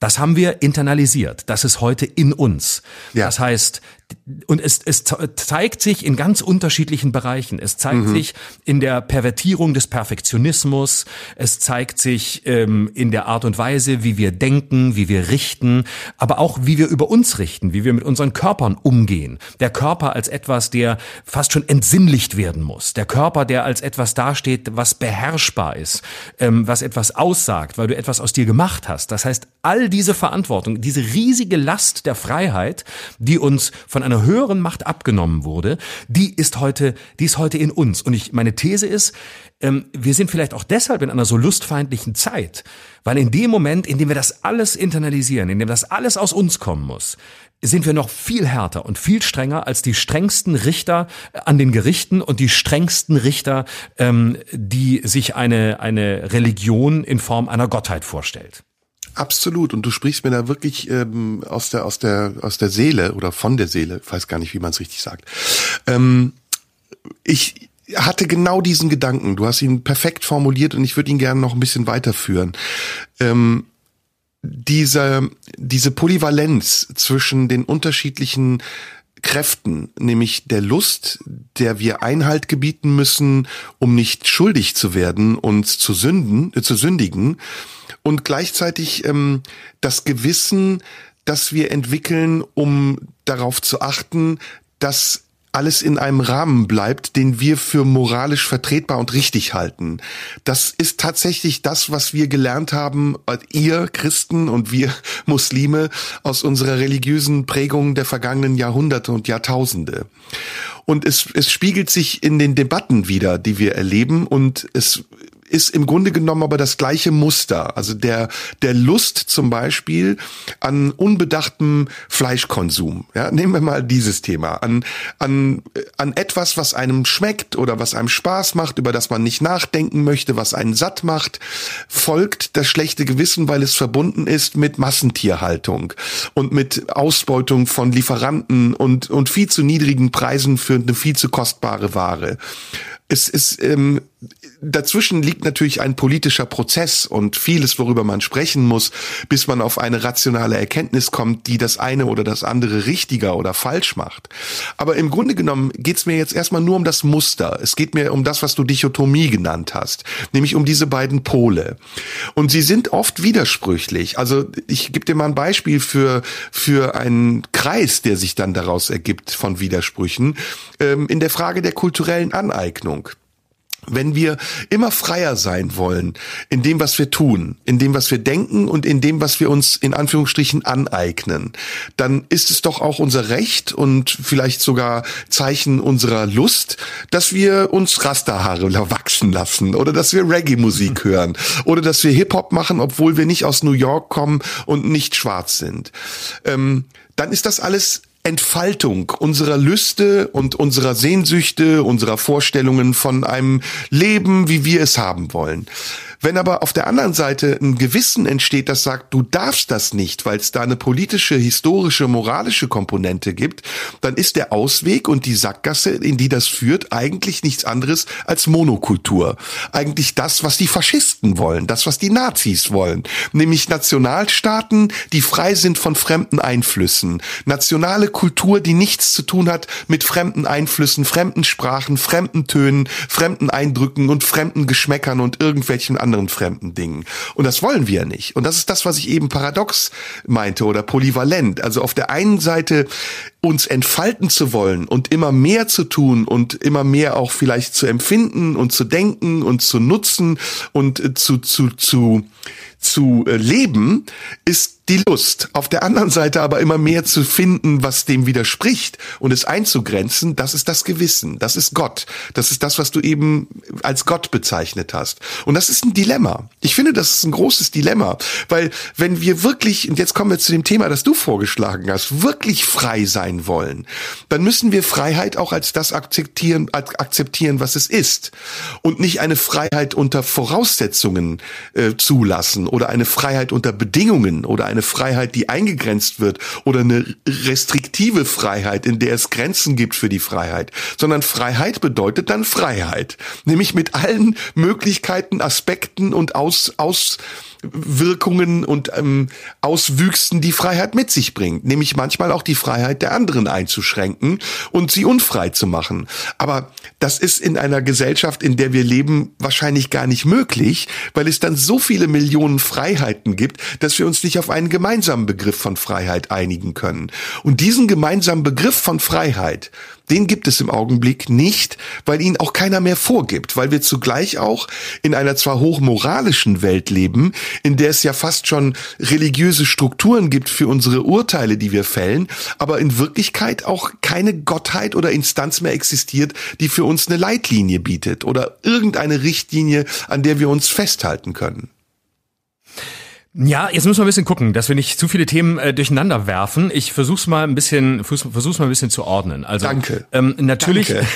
das haben wir internalisiert. Das ist heute in uns. Ja. Das heißt, und es, es zeigt sich in ganz unterschiedlichen Bereichen. Es zeigt mhm. sich in der Pervertierung des Perfektionismus. Es zeigt sich ähm, in der Art und Weise, wie wir denken, wie wir richten, aber auch wie wir über uns richten, wie wir mit unseren Körpern umgehen. Der Körper als etwas, der fast schon entsinnlicht werden muss. Der Körper, der als etwas dasteht, was beherrschbar ist, ähm, was etwas aussagt, weil du etwas aus dir gemacht hast. Das heißt, all diese Verantwortung, diese riesige Last der Freiheit, die uns von von einer höheren Macht abgenommen wurde, die ist heute, die ist heute in uns. Und ich, meine These ist, ähm, wir sind vielleicht auch deshalb in einer so lustfeindlichen Zeit, weil in dem Moment, in dem wir das alles internalisieren, in dem das alles aus uns kommen muss, sind wir noch viel härter und viel strenger als die strengsten Richter an den Gerichten und die strengsten Richter, ähm, die sich eine, eine Religion in Form einer Gottheit vorstellt. Absolut. Und du sprichst mir da wirklich ähm, aus der aus der aus der Seele oder von der Seele. Ich weiß gar nicht, wie man es richtig sagt. Ähm, ich hatte genau diesen Gedanken. Du hast ihn perfekt formuliert und ich würde ihn gerne noch ein bisschen weiterführen. Ähm, diese diese Polyvalenz zwischen den unterschiedlichen Kräften, nämlich der Lust, der wir Einhalt gebieten müssen, um nicht schuldig zu werden, uns zu sünden, äh, zu sündigen, und gleichzeitig ähm, das Gewissen, das wir entwickeln, um darauf zu achten, dass alles in einem Rahmen bleibt, den wir für moralisch vertretbar und richtig halten. Das ist tatsächlich das, was wir gelernt haben, äh, ihr Christen und wir Muslime aus unserer religiösen Prägung der vergangenen Jahrhunderte und Jahrtausende. Und es, es spiegelt sich in den Debatten wieder, die wir erleben und es ist im Grunde genommen aber das gleiche Muster. Also der, der Lust zum Beispiel an unbedachtem Fleischkonsum. Ja, nehmen wir mal dieses Thema. An, an, an etwas, was einem schmeckt oder was einem Spaß macht, über das man nicht nachdenken möchte, was einen satt macht, folgt das schlechte Gewissen, weil es verbunden ist mit Massentierhaltung und mit Ausbeutung von Lieferanten und, und viel zu niedrigen Preisen für eine viel zu kostbare Ware es ist ähm, dazwischen liegt natürlich ein politischer Prozess und vieles, worüber man sprechen muss, bis man auf eine rationale Erkenntnis kommt, die das eine oder das andere richtiger oder falsch macht. Aber im Grunde genommen geht es mir jetzt erstmal nur um das Muster. Es geht mir um das, was du Dichotomie genannt hast, nämlich um diese beiden Pole. Und sie sind oft widersprüchlich. Also ich gebe dir mal ein Beispiel für für einen Kreis, der sich dann daraus ergibt von Widersprüchen ähm, in der Frage der kulturellen Aneignung. Wenn wir immer freier sein wollen in dem, was wir tun, in dem, was wir denken und in dem, was wir uns in Anführungsstrichen aneignen, dann ist es doch auch unser Recht und vielleicht sogar Zeichen unserer Lust, dass wir uns Rasterhaare wachsen lassen oder dass wir Reggae-Musik hören oder dass wir Hip-Hop machen, obwohl wir nicht aus New York kommen und nicht schwarz sind. Ähm, dann ist das alles Entfaltung unserer Lüste und unserer Sehnsüchte, unserer Vorstellungen von einem Leben, wie wir es haben wollen. Wenn aber auf der anderen Seite ein Gewissen entsteht, das sagt, du darfst das nicht, weil es da eine politische, historische, moralische Komponente gibt, dann ist der Ausweg und die Sackgasse, in die das führt, eigentlich nichts anderes als Monokultur. Eigentlich das, was die Faschisten wollen, das, was die Nazis wollen. Nämlich Nationalstaaten, die frei sind von fremden Einflüssen. Nationale Kultur, die nichts zu tun hat mit fremden Einflüssen, fremden Sprachen, fremden Tönen, fremden Eindrücken und fremden Geschmäckern und irgendwelchen anderen fremden Dingen. Und das wollen wir nicht. Und das ist das, was ich eben paradox meinte oder polyvalent. Also auf der einen Seite uns entfalten zu wollen und immer mehr zu tun und immer mehr auch vielleicht zu empfinden und zu denken und zu nutzen und äh, zu, zu, zu, zu äh, leben, ist die Lust. Auf der anderen Seite aber immer mehr zu finden, was dem widerspricht und es einzugrenzen, das ist das Gewissen, das ist Gott. Das ist das, was du eben als Gott bezeichnet hast. Und das ist ein Dilemma. Ich finde, das ist ein großes Dilemma, weil wenn wir wirklich, und jetzt kommen wir zu dem Thema, das du vorgeschlagen hast, wirklich frei sein wollen, dann müssen wir Freiheit auch als das akzeptieren, akzeptieren, was es ist. Und nicht eine Freiheit unter Voraussetzungen äh, zulassen oder eine Freiheit unter Bedingungen oder eine Freiheit, die eingegrenzt wird oder eine restriktive Freiheit, in der es Grenzen gibt für die Freiheit, sondern Freiheit bedeutet dann Freiheit, nämlich mit allen Möglichkeiten, Aspekten und aus, aus Wirkungen und ähm, Auswüchsen die Freiheit mit sich bringt, nämlich manchmal auch die Freiheit der anderen einzuschränken und sie unfrei zu machen. Aber das ist in einer Gesellschaft, in der wir leben, wahrscheinlich gar nicht möglich, weil es dann so viele Millionen Freiheiten gibt, dass wir uns nicht auf einen gemeinsamen Begriff von Freiheit einigen können. Und diesen gemeinsamen Begriff von Freiheit, den gibt es im Augenblick nicht, weil ihn auch keiner mehr vorgibt, weil wir zugleich auch in einer zwar hochmoralischen Welt leben, in der es ja fast schon religiöse Strukturen gibt für unsere Urteile, die wir fällen, aber in Wirklichkeit auch keine Gottheit oder Instanz mehr existiert, die für uns eine Leitlinie bietet oder irgendeine Richtlinie, an der wir uns festhalten können. Ja, jetzt müssen wir ein bisschen gucken, dass wir nicht zu viele Themen äh, durcheinander werfen. Ich versuch's mal ein bisschen, versuch's mal ein bisschen zu ordnen. Also, Danke. Ähm, natürlich. Danke.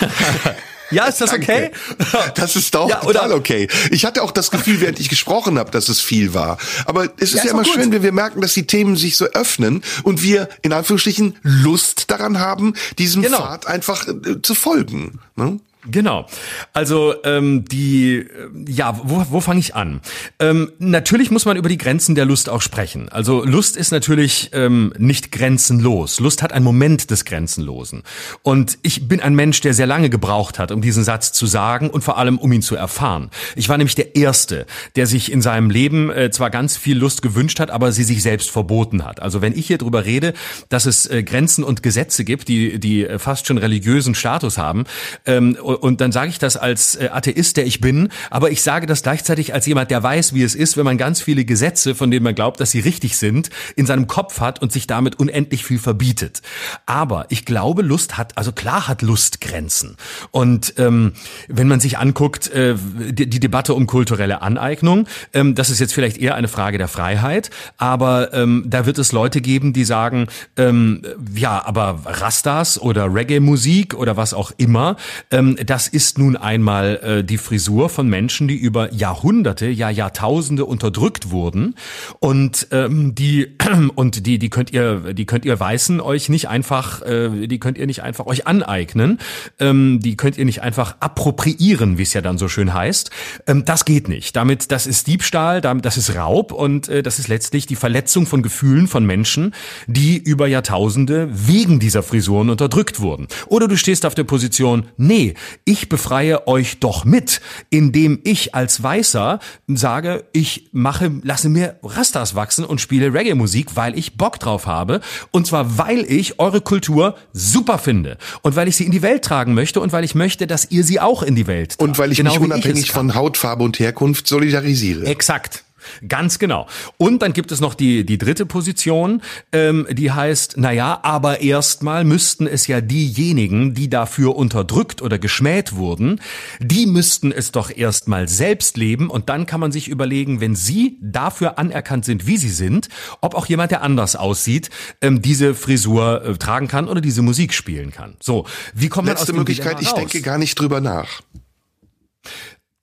ja, ist das Danke. okay? Das ist doch Ja, total okay. Ich hatte auch das Gefühl, während ich gesprochen habe, dass es viel war. Aber es ist Ja, ja, ist immer schön, wenn wir merken, dass die Themen sich so öffnen und wir in Anführungsstrichen Lust daran haben, diesem Genau. Pfad einfach äh, zu folgen. Ne? Genau. Also ähm, die, äh, ja, wo, wo fange ich an? Ähm, natürlich muss man über die Grenzen der Lust auch sprechen. Also Lust ist natürlich ähm, nicht grenzenlos. Lust hat einen Moment des Grenzenlosen. Und ich bin ein Mensch, der sehr lange gebraucht hat, um diesen Satz zu sagen und vor allem, um ihn zu erfahren. Ich war nämlich der Erste, der sich in seinem Leben äh, zwar ganz viel Lust gewünscht hat, aber sie sich selbst verboten hat. Also wenn ich hier drüber rede, dass es äh, Grenzen und Gesetze gibt, die, die äh, fast schon religiösen Status haben, ähm, und dann sage ich das als äh, Atheist, der ich bin, aber ich sage das gleichzeitig als jemand, der weiß, wie es ist, wenn man ganz viele Gesetze, von denen man glaubt, dass sie richtig sind, in seinem Kopf hat und sich damit unendlich viel verbietet. Aber ich glaube, Lust hat, also klar hat Lust Grenzen. Und ähm, wenn man sich anguckt, äh, die, die Debatte um kulturelle Aneignung, ähm, das ist jetzt vielleicht eher eine Frage der Freiheit, aber ähm, da wird es Leute geben, die sagen, ähm, ja, aber Rastas oder Reggae-Musik oder was auch immer, ähm, das ist nun einmal äh, die Frisur von Menschen, die über Jahrhunderte, ja Jahrtausende unterdrückt wurden und ähm, die und die die könnt ihr die könnt ihr Weißen euch nicht einfach äh, die könnt ihr nicht einfach euch aneignen, ähm, die könnt ihr nicht einfach appropriieren, wie es ja dann so schön heißt. Ähm, das geht nicht. Damit das ist Diebstahl, damit, das ist Raub und äh, das ist letztlich die Verletzung von Gefühlen von Menschen, die über Jahrtausende wegen dieser Frisuren unterdrückt wurden. Oder du stehst auf der Position, nee, ich befreie euch doch mit, indem ich als Weißer sage, ich mache, lasse mir Rastas wachsen und spiele Reggae-Musik, weil ich Bock drauf habe. Und zwar, weil ich eure Kultur super finde. Und weil ich sie in die Welt tragen möchte und weil ich möchte, dass ihr sie auch in die Welt tragt. Und weil ich genau mich unabhängig ich von Hautfarbe und Herkunft solidarisiere. Exakt. Ganz genau. Und dann gibt es noch die, die dritte Position, ähm, die heißt, naja, aber erstmal müssten es ja diejenigen, die dafür unterdrückt oder geschmäht wurden, die müssten es doch erstmal selbst leben und dann kann man sich überlegen, wenn sie dafür anerkannt sind, wie sie sind, ob auch jemand, der anders aussieht, ähm, diese Frisur äh, tragen kann oder diese Musik spielen kann. So, wie kommt man Letzte aus Möglichkeit, ich denke gar nicht drüber nach.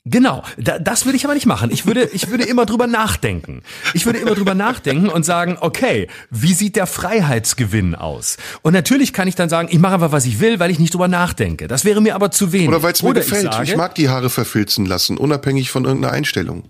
Genau, da, das würde ich aber nicht machen. Ich würde, ich würde immer drüber nachdenken. Ich würde immer drüber nachdenken und sagen, okay, wie sieht der Freiheitsgewinn aus? Und natürlich kann ich dann sagen, ich mache einfach, was ich will, weil ich nicht drüber nachdenke. Das wäre mir aber zu wenig. Oder weil es mir gefällt. Ich, sage, ich mag die Haare verfilzen lassen, unabhängig von irgendeiner Einstellung.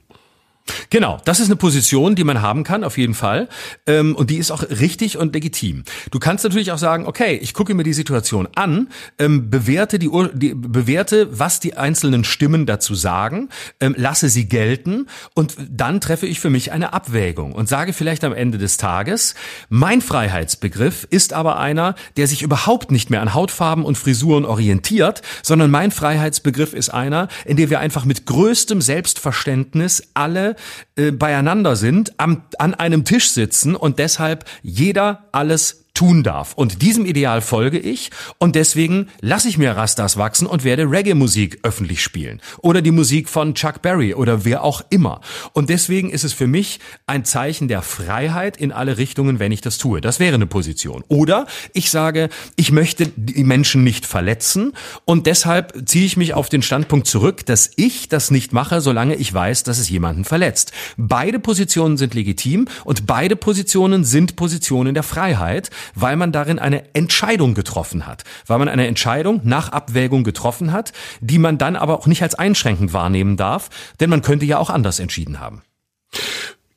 Genau, das ist eine Position, die man haben kann, auf jeden Fall. Ähm, und die ist auch richtig und legitim. Du kannst natürlich auch sagen, okay, ich gucke mir die Situation an, ähm, bewerte, die, bewerte, was die einzelnen Stimmen dazu sagen, ähm, lasse sie gelten und dann treffe ich für mich eine Abwägung und sage vielleicht am Ende des Tages, mein Freiheitsbegriff ist aber einer, der sich überhaupt nicht mehr an Hautfarben und Frisuren orientiert, sondern mein Freiheitsbegriff ist einer, in dem wir einfach mit größtem Selbstverständnis alle äh, beieinander sind, am, an einem Tisch sitzen und deshalb jeder alles tun darf. Und diesem Ideal folge ich und deswegen lasse ich mir Rastas wachsen und werde Reggae-Musik öffentlich spielen. Oder die Musik von Chuck Berry oder wer auch immer. Und deswegen ist es für mich ein Zeichen der Freiheit in alle Richtungen, wenn ich das tue. Das wäre eine Position. Oder ich sage, ich möchte die Menschen nicht verletzen und deshalb ziehe ich mich auf den Standpunkt zurück, dass ich das nicht mache, solange ich weiß, dass es jemanden verletzt. Beide Positionen sind legitim und beide Positionen sind Positionen der Freiheit weil man darin eine Entscheidung getroffen hat, weil man eine Entscheidung nach Abwägung getroffen hat, die man dann aber auch nicht als einschränkend wahrnehmen darf, denn man könnte ja auch anders entschieden haben.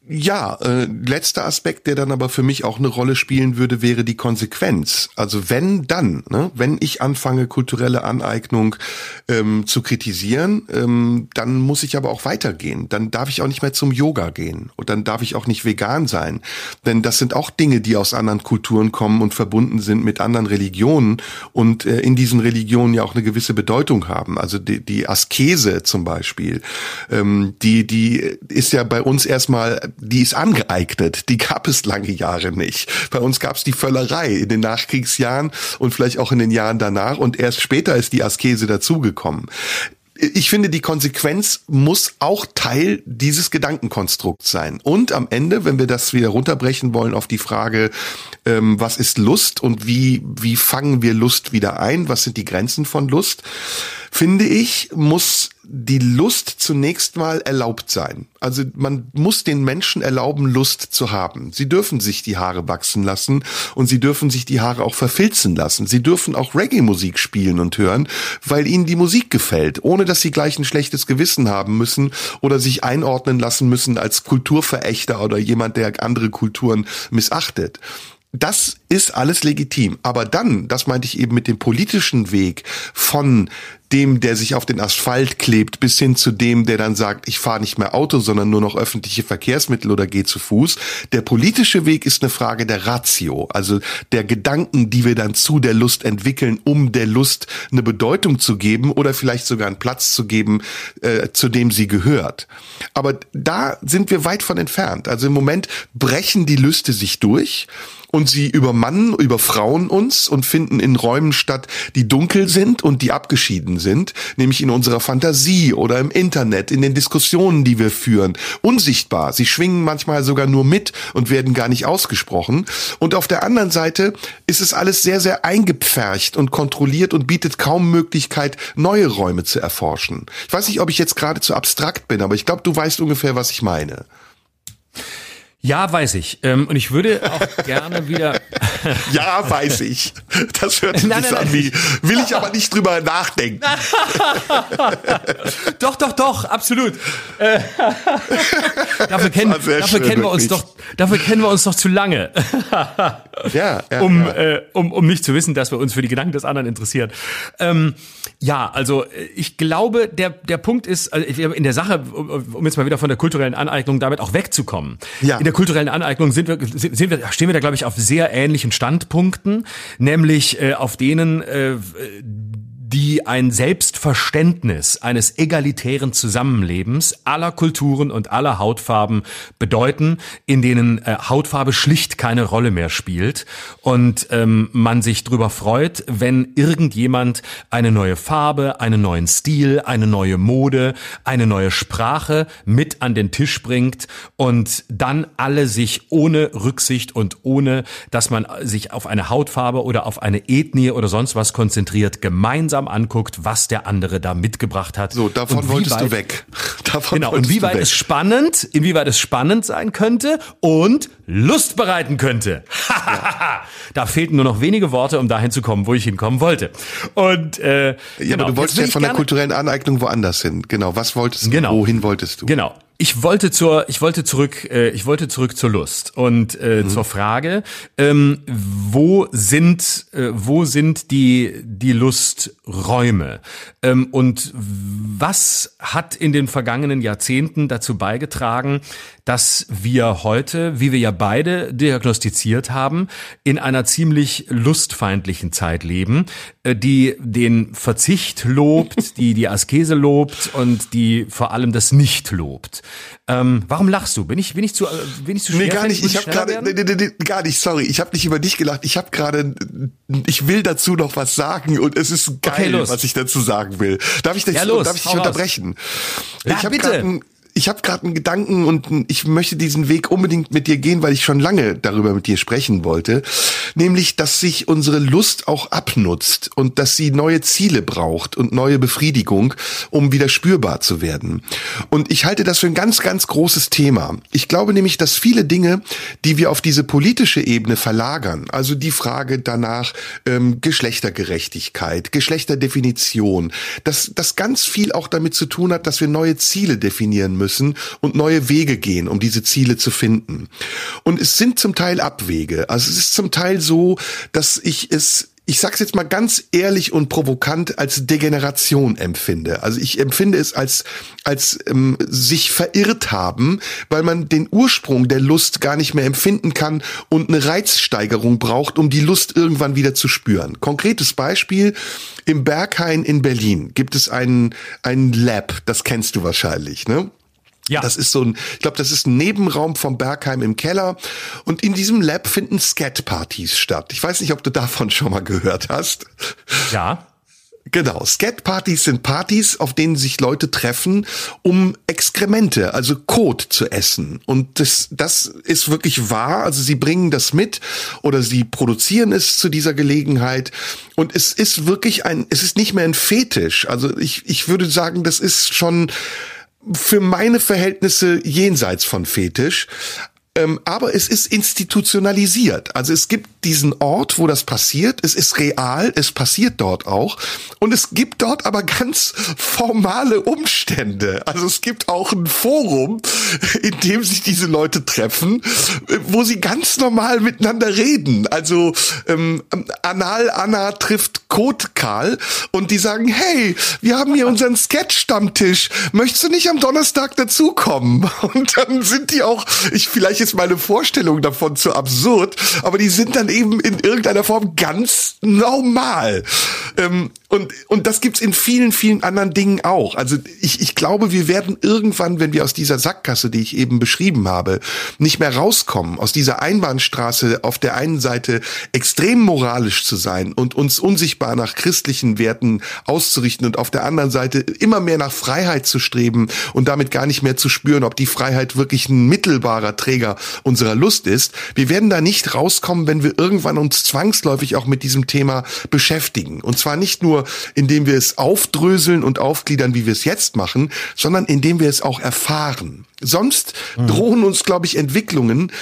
Ja, äh, letzter Aspekt, der dann aber für mich auch eine Rolle spielen würde, wäre die Konsequenz. Also wenn dann, ne, wenn ich anfange, kulturelle Aneignung ähm, zu kritisieren, ähm, dann muss ich aber auch weitergehen. Dann darf ich auch nicht mehr zum Yoga gehen und dann darf ich auch nicht vegan sein. Denn das sind auch Dinge, die aus anderen Kulturen kommen und verbunden sind mit anderen Religionen und äh, in diesen Religionen ja auch eine gewisse Bedeutung haben. Also die, die Askese zum Beispiel, ähm, die, die ist ja bei uns erstmal die ist angeeignet. Die gab es lange Jahre nicht. Bei uns gab es die Völlerei in den Nachkriegsjahren und vielleicht auch in den Jahren danach und erst später ist die Askese dazugekommen ich finde, die Konsequenz muss auch Teil dieses Gedankenkonstrukts sein. Und am Ende, wenn wir das wieder runterbrechen wollen auf die Frage, ähm, was ist Lust und wie, wie fangen wir Lust wieder ein? Was sind die Grenzen von Lust? finde ich, muss die Lust zunächst mal erlaubt sein. Also man muss den Menschen erlauben, Lust zu haben. Sie dürfen sich die Haare wachsen lassen und sie dürfen sich die Haare auch verfilzen lassen. Sie dürfen auch Reggae-Musik spielen und hören, weil ihnen die Musik gefällt, ohne dass sie gleich ein schlechtes Gewissen haben müssen oder sich einordnen lassen müssen als Kulturverächter oder jemand, der andere Kulturen missachtet. Das ist alles legitim. Aber dann, das meinte ich eben mit dem politischen Weg von dem, der sich auf den Asphalt klebt, bis hin zu dem, der dann sagt, ich fahre nicht mehr Auto, sondern nur noch öffentliche Verkehrsmittel oder gehe zu Fuß. Der politische Weg ist eine Frage der Ratio, also der Gedanken, die wir dann zu der Lust entwickeln, um der Lust eine Bedeutung zu geben oder vielleicht sogar einen Platz zu geben, äh, zu dem sie gehört. Aber da sind wir weit von entfernt. Also im Moment brechen die Lüste sich durch und sie übermannen, überfrauen uns und finden in Räumen statt, die dunkel sind und die abgeschieden nämlich in unserer Fantasie oder im Internet, in den Diskussionen, die wir führen. Unsichtbar. Sie schwingen manchmal sogar nur mit und werden gar nicht ausgesprochen. Und auf der anderen Seite ist es alles sehr, sehr eingepfercht und kontrolliert und bietet kaum Möglichkeit, neue Räume zu erforschen. Ich weiß nicht, ob ich jetzt gerade zu abstrakt bin, aber ich glaube, du weißt ungefähr, was ich meine. Ja, weiß ich. Ähm, und ich würde auch gerne wieder. ja, weiß ich. Das hört sich nein, nein, an wie, will ich aber nicht drüber nachdenken. doch, doch, doch, absolut. Äh, dafür kennen, dafür kennen wir uns doch, dafür kennen wir uns doch zu lange. ja, ja, um, ja. Äh, um, um nicht zu wissen, dass wir uns für die Gedanken des anderen interessieren. Ähm, ja, also äh, ich glaube, der, der Punkt ist, also in der Sache, um jetzt mal wieder von der kulturellen Aneignung damit auch wegzukommen. Ja kulturellen Aneignung sind wir, sind wir, stehen wir da, glaube ich, auf sehr ähnlichen Standpunkten, nämlich äh, auf denen äh, die ein Selbstverständnis eines egalitären Zusammenlebens aller Kulturen und aller Hautfarben bedeuten, in denen äh, Hautfarbe schlicht keine Rolle mehr spielt und ähm, man sich drüber freut, wenn irgendjemand eine neue Farbe, einen neuen Stil, eine neue Mode, eine neue Sprache mit an den Tisch bringt und dann alle sich ohne Rücksicht und ohne, dass man sich auf eine Hautfarbe oder auf eine Ethnie oder sonst was konzentriert, gemeinsam gemeinsam anguckt, was der andere da mitgebracht hat. So, davon wolltest du weg. Davon genau, inwieweit es spannend, inwieweit es spannend sein könnte und Lust bereiten könnte. ja. Da fehlten nur noch wenige Worte, um dahin zu kommen, wo ich hinkommen wollte. Und äh, ja, genau, aber du wolltest ja von der kulturellen Aneignung woanders hin. Genau, was wolltest du? Genau. Wohin wolltest du? Genau. Ich wollte zur, ich wollte zurück, äh, ich wollte zurück zur Lust und äh, mhm. zur Frage, ähm, wo sind, äh, wo sind die die Lusträume ähm, und was hat in den vergangenen Jahrzehnten dazu beigetragen, dass wir heute, wie wir ja beide diagnostiziert haben, in einer ziemlich lustfeindlichen Zeit leben, äh, die den Verzicht lobt, die die Askese lobt und die vor allem das Nicht lobt. Ähm, warum lachst du? Bin ich, bin ich zu, bin ich zu schwer? Nee, gar nicht. Ich habe gerade, nee, nee, nee, gar nicht. Sorry, ich habe nicht über dich gelacht. Ich habe gerade, ich will dazu noch was sagen und es ist geil, okay, was ich dazu sagen will. Darf ich dich, ja, darf ich dich unterbrechen? Ja, ich bitte ich habe gerade einen Gedanken und ich möchte diesen Weg unbedingt mit dir gehen, weil ich schon lange darüber mit dir sprechen wollte, nämlich, dass sich unsere Lust auch abnutzt und dass sie neue Ziele braucht und neue Befriedigung, um wieder spürbar zu werden. Und ich halte das für ein ganz, ganz großes Thema. Ich glaube nämlich, dass viele Dinge, die wir auf diese politische Ebene verlagern, also die Frage danach ähm, Geschlechtergerechtigkeit, Geschlechterdefinition, dass das ganz viel auch damit zu tun hat, dass wir neue Ziele definieren müssen müssen und neue Wege gehen, um diese Ziele zu finden. Und es sind zum Teil Abwege. Also es ist zum Teil so, dass ich es ich sag's jetzt mal ganz ehrlich und provokant als Degeneration empfinde. Also ich empfinde es als als ähm, sich verirrt haben, weil man den Ursprung der Lust gar nicht mehr empfinden kann und eine Reizsteigerung braucht, um die Lust irgendwann wieder zu spüren. Konkretes Beispiel: Im Berghain in Berlin gibt es einen einen Lab, das kennst du wahrscheinlich, ne? Ja. Das ist so ein, ich glaube, das ist ein Nebenraum vom Bergheim im Keller. Und in diesem Lab finden Scat-Partys statt. Ich weiß nicht, ob du davon schon mal gehört hast. Ja. Genau, Scat-Partys sind Partys, auf denen sich Leute treffen, um Exkremente, also Kot zu essen. Und das, das ist wirklich wahr. Also sie bringen das mit oder sie produzieren es zu dieser Gelegenheit. Und es ist wirklich ein, es ist nicht mehr ein Fetisch. Also ich, ich würde sagen, das ist schon für meine Verhältnisse jenseits von Fetisch. Ähm, aber es ist institutionalisiert. Also es gibt diesen Ort, wo das passiert. Es ist real, es passiert dort auch. Und es gibt dort aber ganz formale Umstände. Also es gibt auch ein Forum, in dem sich diese Leute treffen, wo sie ganz normal miteinander reden. Also ähm, Anal Anna trifft Code Karl und die sagen, hey, wir haben hier unseren Sketch-Stammtisch. Möchtest du nicht am Donnerstag dazukommen? Und dann sind die auch, ich vielleicht ist meine Vorstellung davon zu absurd, aber die sind dann eben in irgendeiner Form ganz normal. Ähm, und, und das gibt's in vielen, vielen anderen Dingen auch. Also ich, ich glaube, wir werden irgendwann, wenn wir aus dieser Sackgasse, die ich eben beschrieben habe, nicht mehr rauskommen, aus dieser Einbahnstraße auf der einen Seite extrem moralisch zu sein und uns unsichtbar nach christlichen Werten auszurichten und auf der anderen Seite immer mehr nach Freiheit zu streben und damit gar nicht mehr zu spüren, ob die Freiheit wirklich ein mittelbarer Träger unserer Lust ist. Wir werden da nicht rauskommen, wenn wir irgendwann uns zwangsläufig auch mit diesem Thema beschäftigen. Und zwar nicht nur indem wir es aufdröseln und aufgliedern, wie wir es jetzt machen, sondern indem wir es auch erfahren. Sonst mhm. drohen uns, glaube ich, Entwicklungen,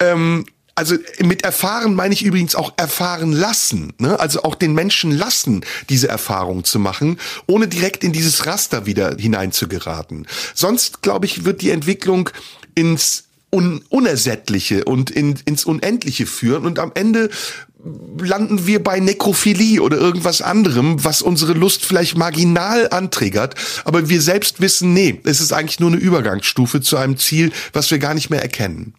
ähm, also mit erfahren meine ich übrigens auch erfahren lassen, ne? also auch den Menschen lassen, diese Erfahrung zu machen, ohne direkt in dieses Raster wieder hineinzugeraten. Sonst, glaube ich, wird die Entwicklung ins Un Unersättliche und in, ins Unendliche führen und am Ende landen wir bei Nekrophilie oder irgendwas anderem, was unsere Lust vielleicht marginal anträgert, aber wir selbst wissen, nee, es ist eigentlich nur eine Übergangsstufe zu einem Ziel, was wir gar nicht mehr erkennen.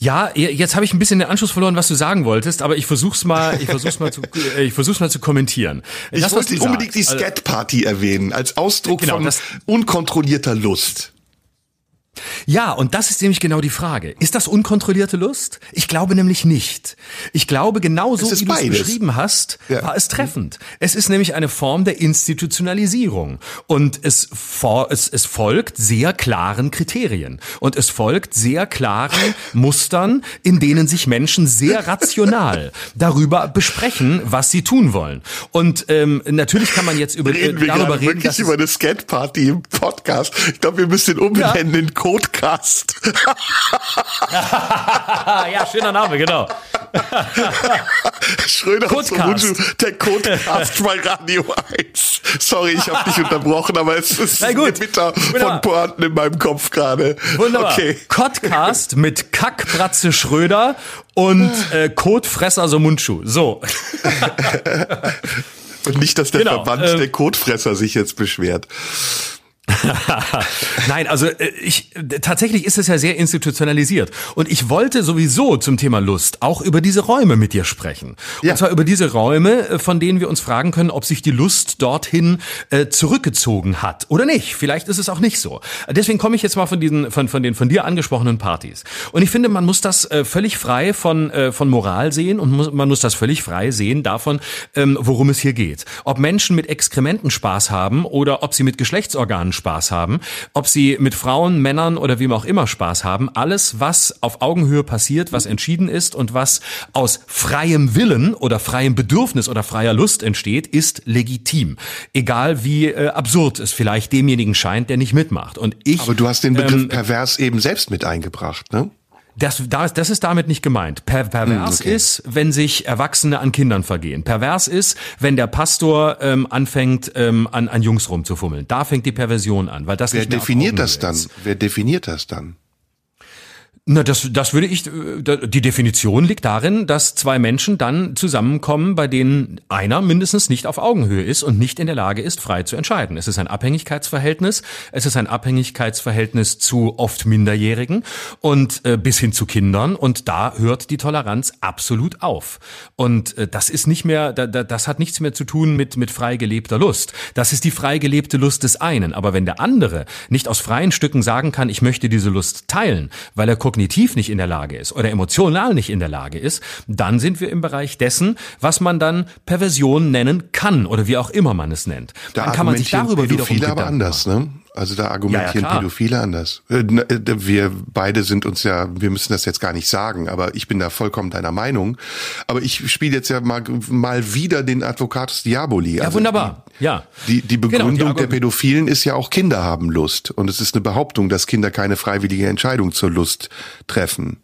Ja, jetzt habe ich ein bisschen den Anschluss verloren, was du sagen wolltest, aber ich versuch's mal, ich versuch's mal zu, äh, ich versuch's mal zu kommentieren. Ich das, wollte unbedingt sagst. die Scat Party erwähnen als Ausdruck genau, von unkontrollierter Lust. Ja, und das ist nämlich genau die Frage. Ist das unkontrollierte Lust? Ich glaube nämlich nicht. Ich glaube, genau so wie du es beschrieben hast, ja. war es treffend. Es ist nämlich eine Form der Institutionalisierung. Und es, es, es folgt sehr klaren Kriterien. Und es folgt sehr klaren Mustern, in denen sich Menschen sehr rational darüber besprechen, was sie tun wollen. Und ähm, natürlich kann man jetzt über, reden äh, darüber reden, wirklich über eine Scat-Party im Podcast. Ich glaube, wir müssen den umbenennen ja. in Codecast. ja, schöner Name, genau. Schröder Codecast. und der Codecast bei Radio 1. Sorry, ich habe dich unterbrochen, aber es ist ein Gewitter von Pointen in meinem Kopf gerade. Wunderbar. Okay. Codcast mit Kackbratze Schröder und äh, Kotfresser so Mundschuh. So. und nicht, dass der genau, Verband ähm, der Kotfresser sich jetzt beschwert. Nein, also äh, ich tatsächlich ist es ja sehr institutionalisiert und ich wollte sowieso zum Thema Lust auch über diese Räume mit dir sprechen. Ja. Und zwar über diese Räume, äh, von denen wir uns fragen können, ob sich die Lust dorthin äh, zurückgezogen hat oder nicht. Vielleicht ist es auch nicht so. Deswegen komme ich jetzt mal von diesen von von den von dir angesprochenen Partys. Und ich finde, man muss das äh, völlig frei von äh, von Moral sehen und muss, man muss das völlig frei sehen davon, ähm, worum es hier geht. Ob Menschen mit Exkrementen Spaß haben oder ob sie mit Geschlechtsorganen Spaß haben, ob sie mit Frauen, Männern oder wem auch immer Spaß haben. Alles, was auf Augenhöhe passiert, was entschieden ist und was aus freiem Willen oder freiem Bedürfnis oder freier Lust entsteht, ist legitim. Egal wie äh, absurd es vielleicht demjenigen scheint, der nicht mitmacht. Und ich. Aber du hast den Begriff ähm, pervers eben selbst mit eingebracht, ne? Das, das, das ist damit nicht gemeint. Per, pervers okay. ist, wenn sich Erwachsene an Kindern vergehen. Pervers ist, wenn der Pastor ähm, anfängt, ähm, an, an Jungs rumzufummeln. Da fängt die Perversion an, weil das Wer definiert das dann? Wer definiert das dann? Na, das, das würde ich, äh, die Definition liegt darin, dass zwei Menschen dann zusammenkommen, bei denen einer mindestens nicht auf Augenhöhe ist und nicht in der Lage ist, frei zu entscheiden. Es ist ein Abhängigkeitsverhältnis, es ist ein Abhängigkeitsverhältnis zu oft Minderjährigen und äh, bis hin zu Kindern und da hört die Toleranz absolut auf. Und äh, das ist nicht mehr, da, da, das hat nichts mehr zu tun mit, mit frei gelebter Lust. Das ist die frei gelebte Lust des einen. Aber wenn der andere nicht aus freien Stücken sagen kann, ich möchte diese Lust teilen, weil er guckt, kognitiv nicht in der Lage ist oder emotional nicht in der Lage ist, dann sind wir im Bereich dessen, was man dann Perversion nennen kann oder wie auch immer man es nennt. Da dann kann man sich darüber Pädophile wiederum aber anders, ne? Also da argumentieren Ja, ja. Pädophile anders. Äh, äh, Wir beide sind uns ja, wir müssen das jetzt gar nicht sagen, aber ich bin da vollkommen deiner Meinung. Aber ich spiele jetzt ja mal, mal wieder den Advocatus Diaboli. Ja, Also wunderbar. Ja. Die, die Genau, Begründung die der Pädophilen ist ja auch Kinder haben Lust. Und es ist eine Behauptung, dass Kinder keine freiwillige Entscheidung zur Lust treffen.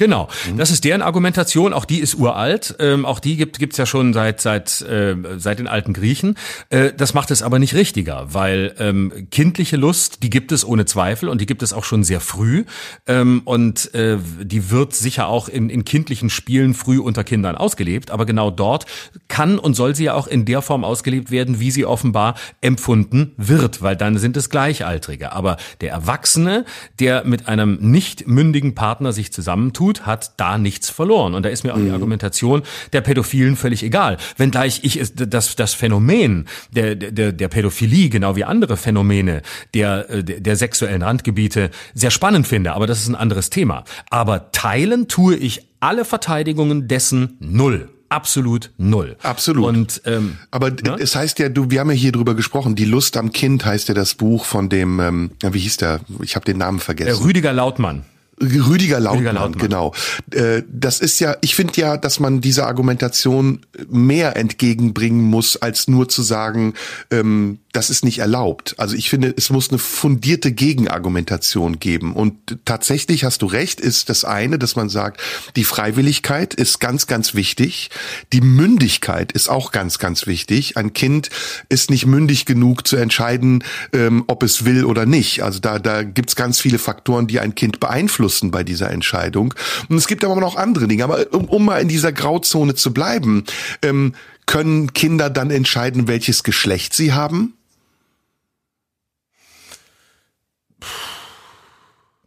Genau, das ist deren Argumentation. Auch die ist uralt. Ähm, auch die gibt gibt's ja schon seit seit äh, seit den alten Griechen. Äh, das macht es aber nicht richtiger, weil ähm, kindliche Lust, die gibt es ohne Zweifel und die gibt es auch schon sehr früh. Ähm, und äh, die wird sicher auch in, in kindlichen Spielen früh unter Kindern ausgelebt. Aber genau dort kann und soll sie ja auch in der Form ausgelebt werden, wie sie offenbar empfunden wird, weil dann sind es Gleichaltrige. Aber der Erwachsene, der mit einem nicht mündigen Partner sich zusammentut, hat da nichts verloren. Und da ist mir auch die Argumentation der Pädophilen völlig egal. Wenngleich ich das, das Phänomen der, der, der Pädophilie, genau wie andere Phänomene der, äh, der, der sexuellen Randgebiete, sehr spannend finde. Aber das ist ein anderes Thema. Aber teilen tue ich alle Verteidigungen dessen null. Absolut null. Absolut. Und ähm, Aber Ne? es heißt ja, du, wir haben ja hier drüber gesprochen, die Lust am Kind heißt ja das Buch von dem, ähm, wie hieß der? Ich habe den Namen vergessen. Rüdiger Lautmann. Rüdiger Lautmann, Rüdiger Lautmann. genau. Äh, Das ist ja, ich finde ja, dass man dieser Argumentation mehr entgegenbringen muss, als nur zu sagen, ähm, das ist nicht erlaubt. Also ich finde, es muss eine fundierte Gegenargumentation geben. Und tatsächlich hast du recht, ist das eine, dass man sagt, die Freiwilligkeit ist ganz, ganz wichtig. Die Mündigkeit ist auch ganz, ganz wichtig. Ein Kind ist nicht mündig genug zu entscheiden, ähm, ob es will oder nicht. Also da, da gibt's ganz viele Faktoren, die ein Kind beeinflussen bei dieser Entscheidung. Und es gibt aber noch andere Dinge. Aber um, um mal in dieser Grauzone zu bleiben, ähm, können Kinder dann entscheiden, welches Geschlecht sie haben?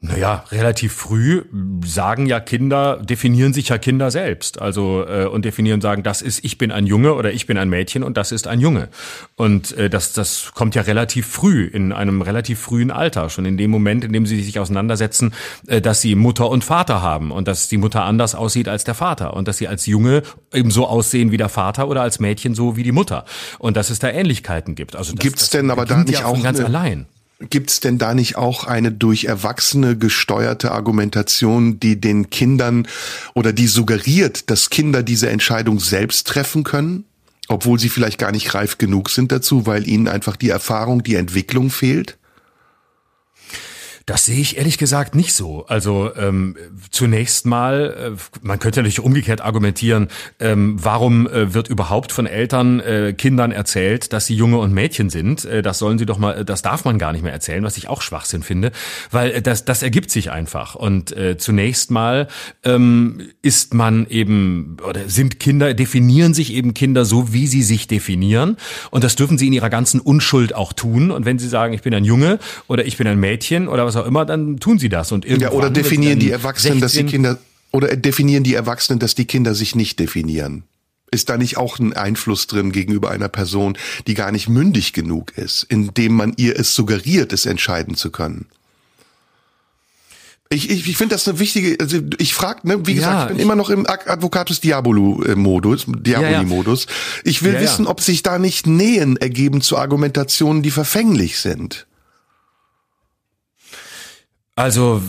Naja, relativ früh sagen ja Kinder, definieren sich ja Kinder selbst. Also äh, und definieren sagen, das ist, ich bin ein Junge oder ich bin ein Mädchen und das ist ein Junge. Und äh, das, das kommt ja relativ früh, in einem relativ frühen Alter, schon in dem Moment, in dem sie sich auseinandersetzen, äh, dass sie Mutter und Vater haben und dass die Mutter anders aussieht als der Vater und dass sie als Junge eben so aussehen wie der Vater oder als Mädchen so wie die Mutter. Und dass es da Ähnlichkeiten gibt. Also das, Gibt's das denn aber da nicht auch ganz eine- allein? Gibt's denn da nicht auch eine durch Erwachsene gesteuerte Argumentation, die den Kindern oder die suggeriert, dass Kinder diese Entscheidung selbst treffen können? Obwohl sie vielleicht gar nicht reif genug sind dazu, weil ihnen einfach die Erfahrung, die Entwicklung fehlt? Das sehe ich ehrlich gesagt nicht so. Also ähm, zunächst mal, äh, man könnte natürlich umgekehrt argumentieren, ähm, warum äh, wird überhaupt von Eltern äh, Kindern erzählt, dass sie Junge und Mädchen sind? Äh, das sollen sie doch mal, das darf man gar nicht mehr erzählen, was ich auch Schwachsinn finde, weil äh, das, das ergibt sich einfach. Und äh, zunächst mal ähm, ist man eben oder sind Kinder definieren sich eben Kinder so, wie sie sich definieren, und das dürfen sie in ihrer ganzen Unschuld auch tun. Und wenn sie sagen, ich bin ein Junge oder ich bin ein Mädchen oder was auch immer, dann tun sie das. Und Ja, oder definieren die Erwachsenen, dass die 16 Kinder, oder definieren die Erwachsenen, dass die Kinder sich nicht definieren? Ist da nicht auch ein Einfluss drin gegenüber einer Person, die gar nicht mündig genug ist, indem man ihr es suggeriert, es entscheiden zu können? Ich, ich, ich finde das eine wichtige, also ich frage, ne, wie gesagt, Ja, ich bin ich- immer noch im Ad- Advocatus Diabolo-Modus, Diaboli-Modus. Ich will Ja, ja. wissen, ob sich da nicht Nähen ergeben zu Argumentationen, die verfänglich sind. Also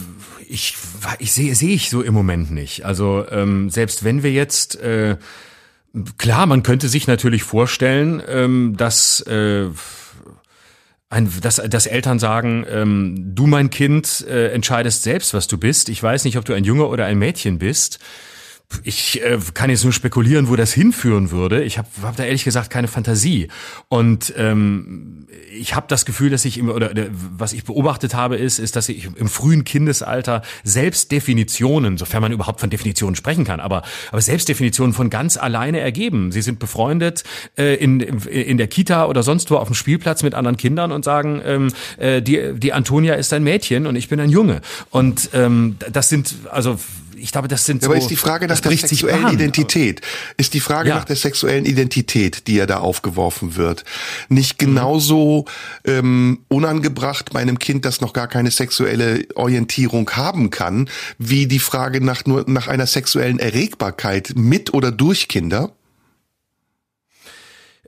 ich, ich sehe sehe ich so im Moment nicht. Also ähm, selbst wenn wir jetzt äh, klar, man könnte sich natürlich vorstellen, ähm, dass äh, ein, dass, dass Eltern sagen, ähm, du mein Kind äh, entscheidest selbst, was du bist. Ich weiß nicht, ob du ein Junge oder ein Mädchen bist. Ich äh, kann jetzt nur spekulieren, wo das hinführen würde. Ich habe hab da ehrlich gesagt keine Fantasie. Und ähm, ich habe das Gefühl, dass ich im, oder, oder was ich beobachtet habe, ist, ist, dass ich im frühen Kindesalter Selbstdefinitionen, sofern man überhaupt von Definitionen sprechen kann, aber, aber Selbstdefinitionen von ganz alleine ergeben. Sie sind befreundet äh, in, in der Kita oder sonst wo auf dem Spielplatz mit anderen Kindern und sagen, ähm, äh, die, die Antonia ist ein Mädchen und ich bin ein Junge. Und ähm, das sind also ich glaube, das sind so. Aber ist die Frage nach der sexuellen. Identität, ist die Frage Ja. nach der sexuellen Identität, die ja da aufgeworfen wird, nicht Mhm. genauso ähm, unangebracht bei einem Kind, das noch gar keine sexuelle Orientierung haben kann, wie die Frage nach nur nach einer sexuellen Erregbarkeit mit oder durch Kinder?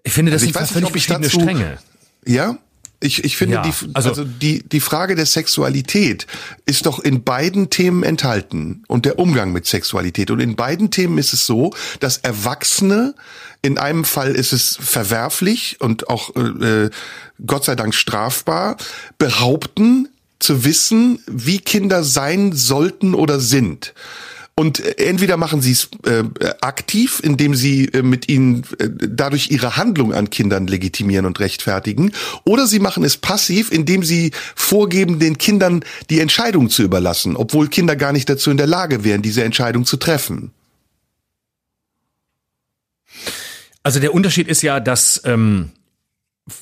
Ich finde, das Also ich sind weiß zwei nicht, völlig ob ich dazu- Stränge. Ja, ich, ich finde Ja, die, also- also, die, die Frage der Sexualität ist doch in beiden Themen enthalten und der Umgang mit Sexualität. Und in beiden Themen ist es so, dass Erwachsene, in einem Fall ist es verwerflich und auch äh, Gott sei Dank strafbar, behaupten zu wissen, wie Kinder sein sollten oder sind. Und äh, entweder machen sie es äh, aktiv, indem sie äh, mit ihnen äh, dadurch ihre Handlung an Kindern legitimieren und rechtfertigen, oder sie machen es passiv, indem sie vorgeben, den Kindern die Entscheidung zu überlassen, obwohl Kinder gar nicht dazu in der Lage wären, diese Entscheidung zu treffen. Also der Unterschied ist ja, dass ähm,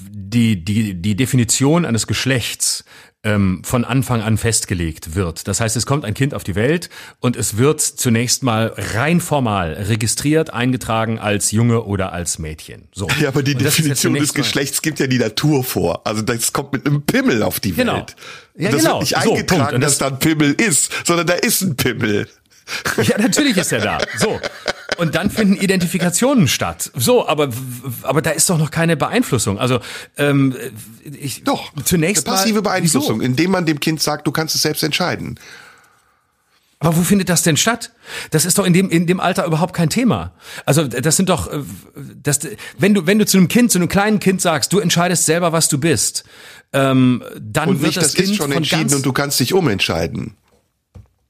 die, die, die Definition eines Geschlechts ähm, von Anfang an festgelegt wird. Das heißt, es kommt ein Kind auf die Welt und es wird zunächst mal rein formal registriert, eingetragen als Junge oder als Mädchen. So. Ja, aber die Definition des Geschlechts gibt ja die Natur vor. Also das kommt mit einem Pimmel auf die Genau. Welt. Ja, Und das genau. wird nicht So, eingetragen. Und dass das- da ein Pimmel ist, sondern da ist ein Pimmel. Ja, natürlich ist er da. So. Und dann finden Identifikationen statt. So, aber, aber da ist doch noch keine Beeinflussung. Also, ähm, ich, Doch, zunächst eine passive mal, Beeinflussung, Wieso? indem man dem Kind sagt, du kannst es selbst entscheiden. Aber wo findet das denn statt? Das ist doch in dem, in dem Alter überhaupt kein Thema. Also, das sind doch, äh, das, wenn du, wenn du zu einem Kind, zu einem kleinen Kind sagst, du entscheidest selber, was du bist, ähm, dann Und wird nicht, das, das Kind ist schon entschieden und du kannst dich umentscheiden.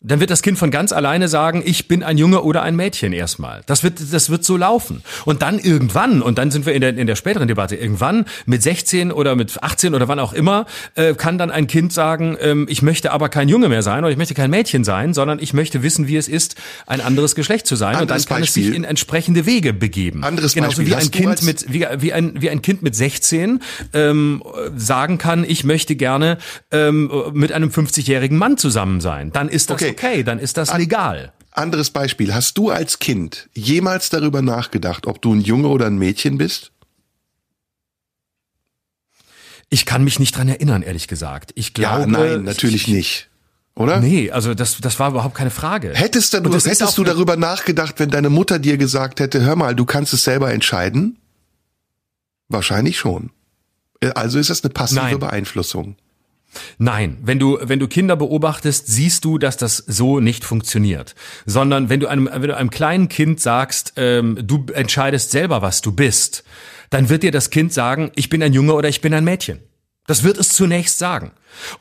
Dann wird das Kind von ganz alleine sagen, ich bin ein Junge oder ein Mädchen erstmal. Das wird, das wird so laufen. Und dann irgendwann, und dann sind wir in der, in der späteren Debatte, irgendwann mit 16 oder mit 18 oder wann auch immer, äh, kann dann ein Kind sagen, ähm, ich möchte aber kein Junge mehr sein oder ich möchte kein Mädchen sein, sondern ich möchte wissen, wie es ist, ein anderes Geschlecht zu sein. Anderes und dann kann Beispiel. es sich in entsprechende Wege begeben. Anderes Genauso Beispiel. wie ein Kind mit, wie, wie ein, wie ein Kind mit 16 ähm, sagen kann, ich möchte gerne ähm, mit einem 50-jährigen Mann zusammen sein. Dann ist das Okay. Okay dann ist das legal. Anderes Beispiel. Hast du als Kind jemals darüber nachgedacht, ob du ein Junge oder ein Mädchen bist? Ich kann mich nicht dran erinnern, ehrlich gesagt. Ich glaube, ja, nein, natürlich nicht. Oder? Nee, also das, das war überhaupt keine Frage. Hättest, du, hättest du darüber nachgedacht, wenn deine Mutter dir gesagt hätte, hör mal, du kannst es selber entscheiden? Wahrscheinlich schon. Äh, Also ist das eine passive Nein. Beeinflussung. Nein, wenn du wenn du Kinder beobachtest, siehst du, dass das so nicht funktioniert. Sondern wenn du einem wenn du einem kleinen Kind sagst, ähm, du entscheidest selber, was du bist, dann wird dir das Kind sagen, ich bin ein Junge oder ich bin ein Mädchen. Das wird es zunächst sagen.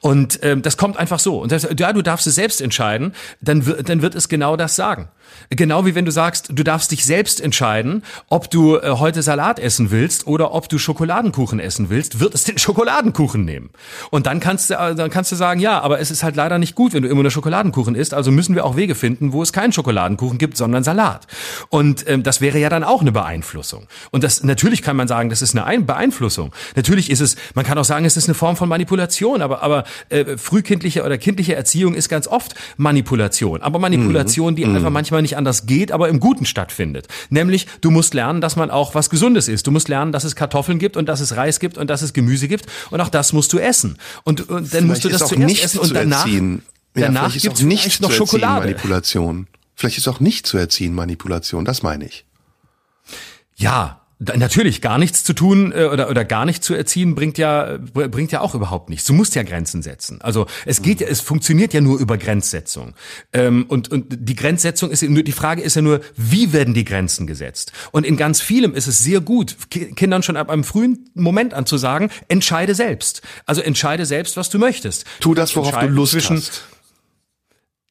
Und ähm, das kommt einfach so. Und das, ja, du darfst es selbst entscheiden, dann, wird dann wird es genau das sagen. Genau wie wenn du sagst, du darfst dich selbst entscheiden, ob du äh, heute Salat essen willst oder ob du Schokoladenkuchen essen willst, wird es den Schokoladenkuchen nehmen. Und dann kannst du, äh, dann kannst du sagen, ja, aber es ist halt leider nicht gut, wenn du immer nur Schokoladenkuchen isst. Also müssen wir auch Wege finden, wo es keinen Schokoladenkuchen gibt, sondern Salat. Und ähm, das wäre ja dann auch eine Beeinflussung. Und das natürlich kann man sagen, das ist eine Ein Beeinflussung. Natürlich ist es, man kann auch sagen, es ist eine Form von Manipulation, aber aber äh, frühkindliche oder kindliche Erziehung ist ganz oft Manipulation. Aber Manipulation, die einfach manchmal nicht anders geht, aber im Guten stattfindet. Nämlich, du musst lernen, dass man auch was Gesundes isst. Du musst lernen, dass es Kartoffeln gibt und dass es Reis gibt und dass es Gemüse gibt und auch das musst du essen. Und, und dann musst du das ist zuerst nicht essen zu und danach, erziehen. Ja, danach ist gibt's auch nicht noch Schokolade. Manipulation. Vielleicht ist auch nicht zu erziehen Manipulation, das meine ich. Ja, natürlich gar nichts zu tun äh, oder oder gar nicht zu erziehen bringt ja br- bringt ja auch überhaupt nichts. Du musst ja Grenzen setzen. Also es geht ja, es funktioniert ja nur über Grenzsetzung. Ähm, und und die Grenzsetzung ist ja nur die Frage ist ja nur, wie werden die Grenzen gesetzt? Und in ganz vielem ist es sehr gut, Ki- Kindern schon ab einem frühen Moment an zu sagen, entscheide selbst. Also entscheide selbst, was du möchtest. Tu das, worauf du Lust hast.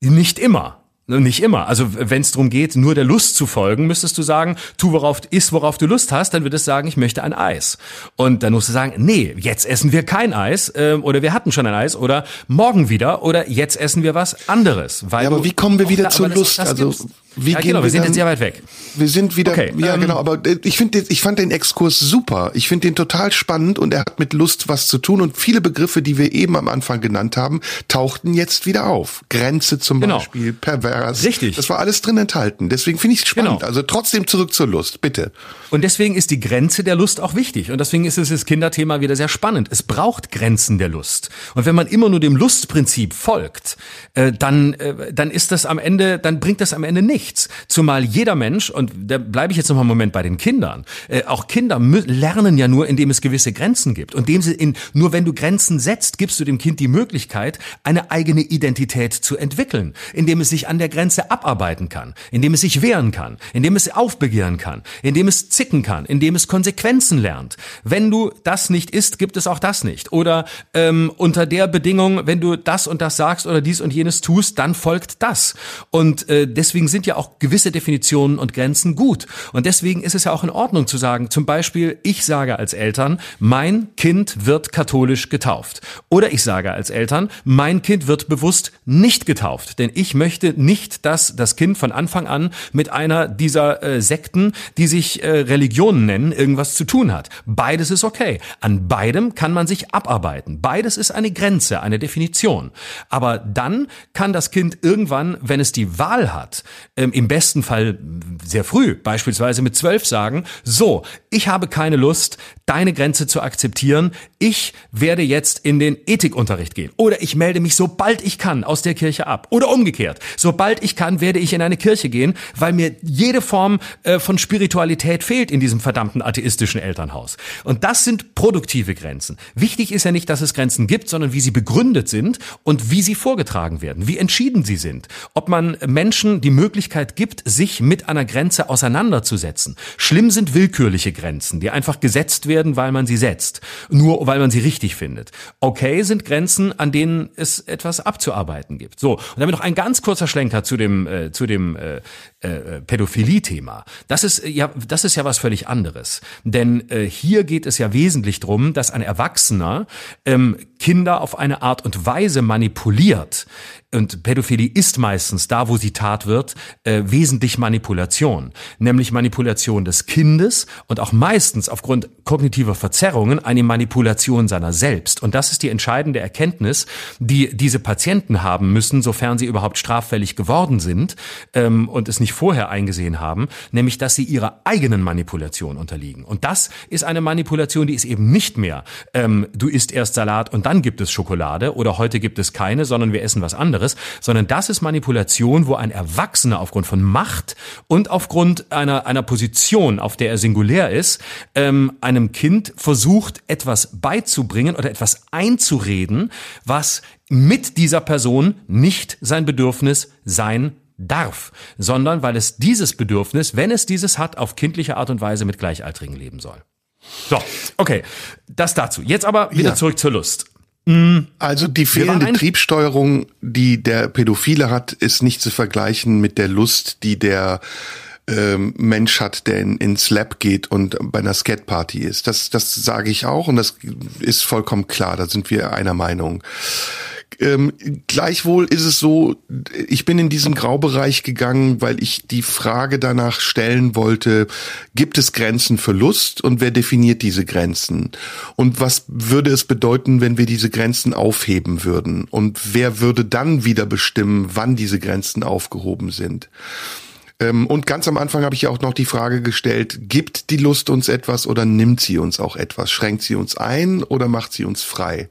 Nicht immer. Nicht immer. Also wenn es darum geht, nur der Lust zu folgen, müsstest du sagen, tu worauf iss, worauf du Lust hast, dann wird es sagen, ich möchte ein Eis. Und dann musst du sagen, nee, jetzt essen wir kein Eis ähm, oder wir hatten schon ein Eis oder morgen wieder oder jetzt essen wir was anderes. Weil Ja, aber du wie kommen wir auch wieder da- zur aber das- Lust? das Also gibt's. Wie ja, gehen genau, wir, wir sind dann- jetzt sehr weit weg. Wir sind wieder, Okay, ja ähm, genau, aber ich finde, ich fand den Exkurs super. Ich finde den total spannend und er hat mit Lust was zu tun und viele Begriffe, die wir eben am Anfang genannt haben, tauchten jetzt wieder auf. Grenze zum Genau. Beispiel, pervers. Richtig. Das war alles drin enthalten. Deswegen finde ich es spannend. Genau. Also trotzdem zurück zur Lust, bitte. Und deswegen ist die Grenze der Lust auch wichtig. Und deswegen ist es das Kinderthema wieder sehr spannend. Es braucht Grenzen der Lust. Und wenn man immer nur dem Lustprinzip folgt, äh, dann, äh, dann ist das am Ende, dann bringt das am Ende nichts. Zumal jeder Mensch, und da bleibe ich jetzt noch mal einen Moment bei den Kindern, äh, auch Kinder lernen ja nur, indem es gewisse Grenzen gibt. Und dem sie in, nur wenn du Grenzen setzt, gibst du dem Kind die Möglichkeit, eine eigene Identität zu entwickeln, indem es sich an der Grenze abarbeiten kann, indem es sich wehren kann, indem es aufbegehren kann, indem es zicken kann, indem es Konsequenzen lernt. Wenn du das nicht isst, gibt es auch das nicht. Oder ähm, unter der Bedingung, wenn du das und das sagst oder dies und jenes tust, dann folgt das. Und äh, deswegen sind ja auch gewisse Definitionen und Grenzen gut. Und deswegen ist es ja auch in Ordnung zu sagen, zum Beispiel, ich sage als Eltern, mein Kind wird katholisch getauft. Oder ich sage als Eltern, mein Kind wird bewusst nicht getauft. Denn ich möchte nicht, dass das Kind von Anfang an mit einer dieser äh, Sekten, die sich äh, Religionen nennen, irgendwas zu tun hat. Beides ist okay. An beidem kann man sich abarbeiten. Beides ist eine Grenze, eine Definition. Aber dann kann das Kind irgendwann, wenn es die Wahl hat, ähm, im besten Fall sehr früh, beispielsweise mit zwölf sagen, so, ich habe keine Lust, deine Grenze zu akzeptieren. Ich werde jetzt in den Ethikunterricht gehen. Oder ich melde mich, sobald ich kann, aus der Kirche ab. Oder umgekehrt. Sobald ich kann, werde ich in eine Kirche gehen, weil mir jede Form äh, von Spiritualität fehlt in diesem verdammten atheistischen Elternhaus. Und das sind produktive Grenzen. Wichtig ist ja nicht, dass es Grenzen gibt, sondern wie sie begründet sind und wie sie vorgetragen werden, wie entschieden sie sind. Ob man Menschen die Möglichkeit gibt, sich mit einer Grenze auseinanderzusetzen. Schlimm sind willkürliche Grenzen, die einfach gesetzt werden, weil man sie setzt. Nur weil man sie richtig findet. Okay sind Grenzen, an denen es etwas abzuarbeiten gibt. So, und damit noch ein ganz kurzer Schlenker zu dem, äh, zu dem äh, äh, Pädophilie-Thema. Das ist ja, das ist ja was völlig anderes. Denn äh, hier geht es ja wesentlich drum, dass ein Erwachsener ähm, Kinder auf eine Art und Weise manipuliert. Und Pädophilie ist meistens da, wo sie Tat wird, äh, wesentlich Manipulation. Nämlich Manipulation des Kindes und auch meistens aufgrund kognitiver Verzerrungen eine Manipulation seiner selbst. Und das ist die entscheidende Erkenntnis, die diese Patienten haben müssen, sofern sie überhaupt straffällig geworden sind ähm, und es nicht vorher eingesehen haben, nämlich dass sie ihrer eigenen Manipulation unterliegen. Und das ist eine Manipulation, die ist eben nicht mehr, ähm, du isst erst Salat und dann gibt es Schokolade oder heute gibt es keine, sondern wir essen was anderes, sondern das ist Manipulation, wo ein Erwachsener aufgrund von Macht und aufgrund einer, einer Position, auf der er singulär ist, ähm, einem Kind versucht, etwas beizubringen oder etwas einzureden, was mit dieser Person nicht sein Bedürfnis sein darf, sondern weil es dieses Bedürfnis, wenn es dieses hat, auf kindliche Art und Weise mit Gleichaltrigen leben soll. So, okay, das dazu. Jetzt aber wieder Ja. zurück zur Lust. Also die fehlende Triebsteuerung, die der Pädophile hat, ist nicht zu vergleichen mit der Lust, die der ähm, Mensch hat, der in, ins Lab geht und bei einer Skatparty ist. Das, das sage ich auch und das ist vollkommen klar. Da sind wir einer Meinung. Ähm, gleichwohl ist es so, ich bin in diesen Graubereich gegangen, weil ich die Frage danach stellen wollte, gibt es Grenzen für Lust und wer definiert diese Grenzen? Und was würde es bedeuten, wenn wir diese Grenzen aufheben würden? Und wer würde dann wieder bestimmen, wann diese Grenzen aufgehoben sind? Ähm, Und ganz am Anfang habe ich ja auch noch die Frage gestellt, gibt die Lust uns etwas oder nimmt sie uns auch etwas? Schränkt sie uns ein oder macht sie uns frei?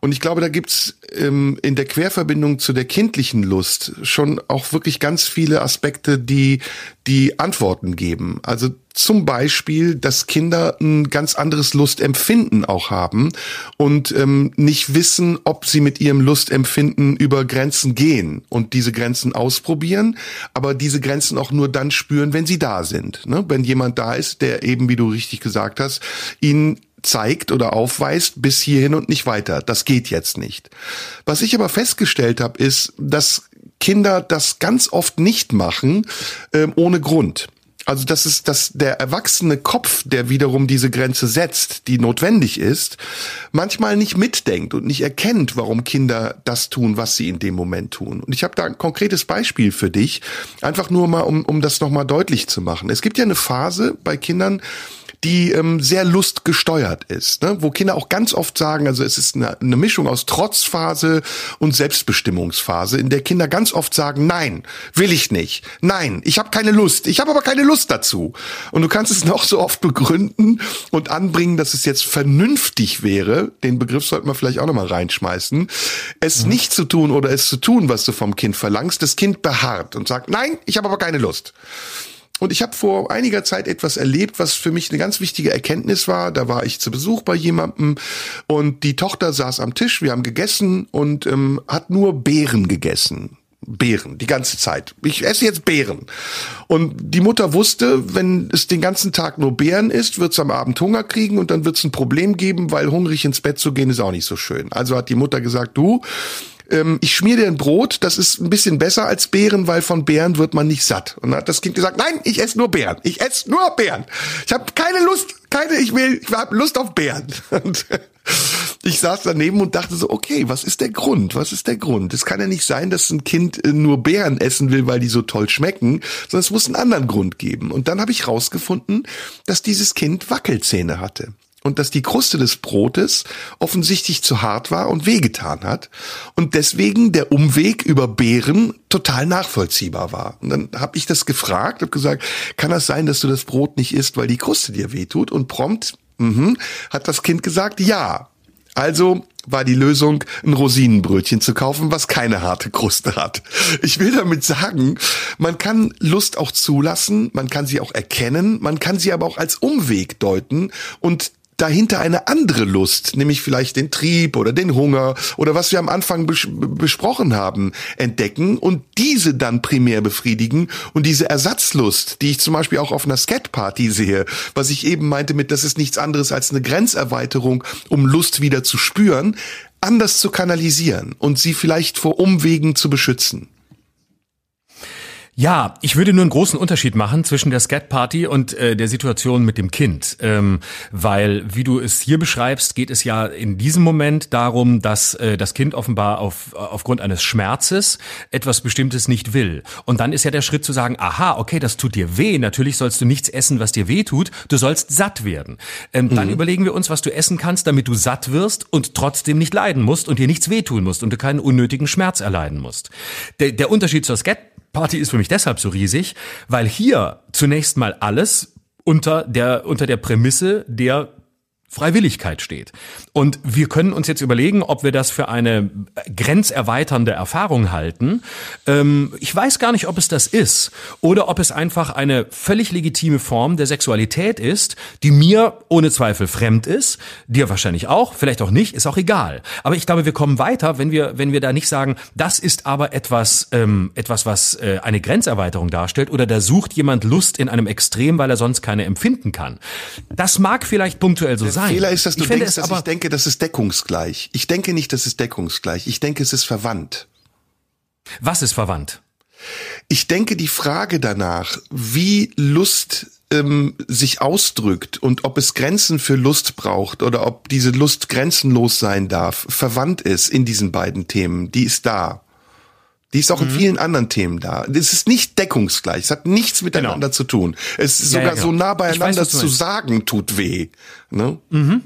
Und ich glaube, da gibt's ähm, in der Querverbindung zu der kindlichen Lust schon auch wirklich ganz viele Aspekte, die die Antworten geben. Also zum Beispiel, dass Kinder ein ganz anderes Lustempfinden auch haben und ähm, nicht wissen, ob sie mit ihrem Lustempfinden über Grenzen gehen und diese Grenzen ausprobieren, aber diese Grenzen auch nur dann spüren, wenn sie da sind. Ne? Wenn jemand da ist, der eben, wie du richtig gesagt hast, ihnen zeigt oder aufweist bis hierhin und nicht weiter. Das geht jetzt nicht. Was ich aber festgestellt habe, ist, dass Kinder das ganz oft nicht machen ähm, ohne Grund. Also das ist, dass der erwachsene Kopf, der wiederum diese Grenze setzt, die notwendig ist, manchmal nicht mitdenkt und nicht erkennt, warum Kinder das tun, was sie in dem Moment tun. Und ich habe da ein konkretes Beispiel für dich, einfach nur mal, um, um das nochmal deutlich zu machen. Es gibt ja eine Phase bei Kindern, die ähm, sehr lustgesteuert ist, ne? wo Kinder auch ganz oft sagen, also es ist eine, eine Mischung aus Trotzphase und Selbstbestimmungsphase, in der Kinder ganz oft sagen, nein, will ich nicht, nein, ich habe keine Lust, ich habe aber keine Lust dazu. Und du kannst es noch so oft begründen und anbringen, dass es jetzt vernünftig wäre, den Begriff sollte man vielleicht auch nochmal reinschmeißen, es mhm. nicht zu tun oder es zu tun, was du vom Kind verlangst. Das Kind beharrt und sagt, nein, ich habe aber keine Lust. Und ich habe vor einiger Zeit etwas erlebt, was für mich eine ganz wichtige Erkenntnis war. Da war ich zu Besuch bei jemandem und die Tochter saß am Tisch, wir haben gegessen und ähm, hat nur Beeren gegessen. Beeren, die ganze Zeit. Ich esse jetzt Beeren. Und die Mutter wusste, wenn es den ganzen Tag nur Beeren ist, wird es am Abend Hunger kriegen und dann wird es ein Problem geben, weil hungrig ins Bett zu gehen ist auch nicht so schön. Also hat die Mutter gesagt, du, ähm, ich schmier dir ein Brot, das ist ein bisschen besser als Beeren, weil von Beeren wird man nicht satt. Und dann hat das Kind gesagt, nein, ich esse nur Beeren. Ich esse nur Beeren. Ich habe keine Lust, keine, ich will, ich habe Lust auf Beeren. Und ich saß daneben und dachte so, okay, was ist der Grund? Was ist der Grund? Es kann ja nicht sein, dass ein Kind äh, nur Beeren essen will, weil die so toll schmecken, sondern es muss einen anderen Grund geben. Und dann habe ich rausgefunden, dass dieses Kind Wackelzähne hatte und dass die Kruste des Brotes offensichtlich zu hart war und wehgetan hat und deswegen der Umweg über Beeren total nachvollziehbar war. Und dann habe ich das gefragt, habe gesagt, kann das sein, dass du das Brot nicht isst, weil die Kruste dir wehtut? Und prompt mhm, hat das Kind gesagt, ja. Also war die Lösung, ein Rosinenbrötchen zu kaufen, was keine harte Kruste hat. Ich will damit sagen, man kann Lust auch zulassen, man kann sie auch erkennen, man kann sie aber auch als Umweg deuten und dahinter eine andere Lust, nämlich vielleicht den Trieb oder den Hunger oder was wir am Anfang bes besprochen haben, entdecken und diese dann primär befriedigen und diese Ersatzlust, die ich zum Beispiel auch auf einer Skatparty sehe, was ich eben meinte mit, das ist nichts anderes als eine Grenzerweiterung, um Lust wieder zu spüren, anders zu kanalisieren und sie vielleicht vor Umwegen zu beschützen. Ja, ich würde nur einen großen Unterschied machen zwischen der Scat-Party und äh, der Situation mit dem Kind. Ähm, weil, wie du es hier beschreibst, geht es ja in diesem Moment darum, dass äh, das Kind offenbar auf, aufgrund eines Schmerzes etwas Bestimmtes nicht will. Und dann ist ja der Schritt zu sagen, aha, okay, das tut dir weh. Natürlich sollst du nichts essen, was dir weh tut. Du sollst satt werden. Ähm, mhm. Dann überlegen wir uns, was du essen kannst, damit du satt wirst und trotzdem nicht leiden musst und dir nichts wehtun musst und du keinen unnötigen Schmerz erleiden musst. Der, der Unterschied zur Scat Party ist für mich deshalb so riesig, weil hier zunächst mal alles unter der, unter der Prämisse der Freiwilligkeit steht. Und wir können uns jetzt überlegen, ob wir das für eine grenzerweiternde Erfahrung halten. Ähm, ich weiß gar nicht, ob es das ist oder ob es einfach eine völlig legitime Form der Sexualität ist, die mir ohne Zweifel fremd ist, dir wahrscheinlich auch, vielleicht auch nicht, ist auch egal. Aber ich glaube, wir kommen weiter, wenn wir, wenn wir da nicht sagen, das ist aber etwas, ähm, etwas, was äh, eine Grenzerweiterung darstellt oder da sucht jemand Lust in einem Extrem, weil er sonst keine empfinden kann. Das mag vielleicht punktuell so sein sein. Fehler ist, dass du ich denkst, dass ich denke, das ist deckungsgleich. Ich denke nicht, das ist deckungsgleich. Ich denke, es ist verwandt. Was ist verwandt? Ich denke, die Frage danach, wie Lust ähm, sich ausdrückt und ob es Grenzen für Lust braucht oder ob diese Lust grenzenlos sein darf, verwandt ist in diesen beiden Themen. Die ist da. Die ist auch mhm. in vielen anderen Themen da. Es ist nicht deckungsgleich. Es hat nichts miteinander genau. zu tun. Es ist ja, sogar ja, genau. so nah beieinander weiß, zu sagen, tut weh. Ne? Mhm.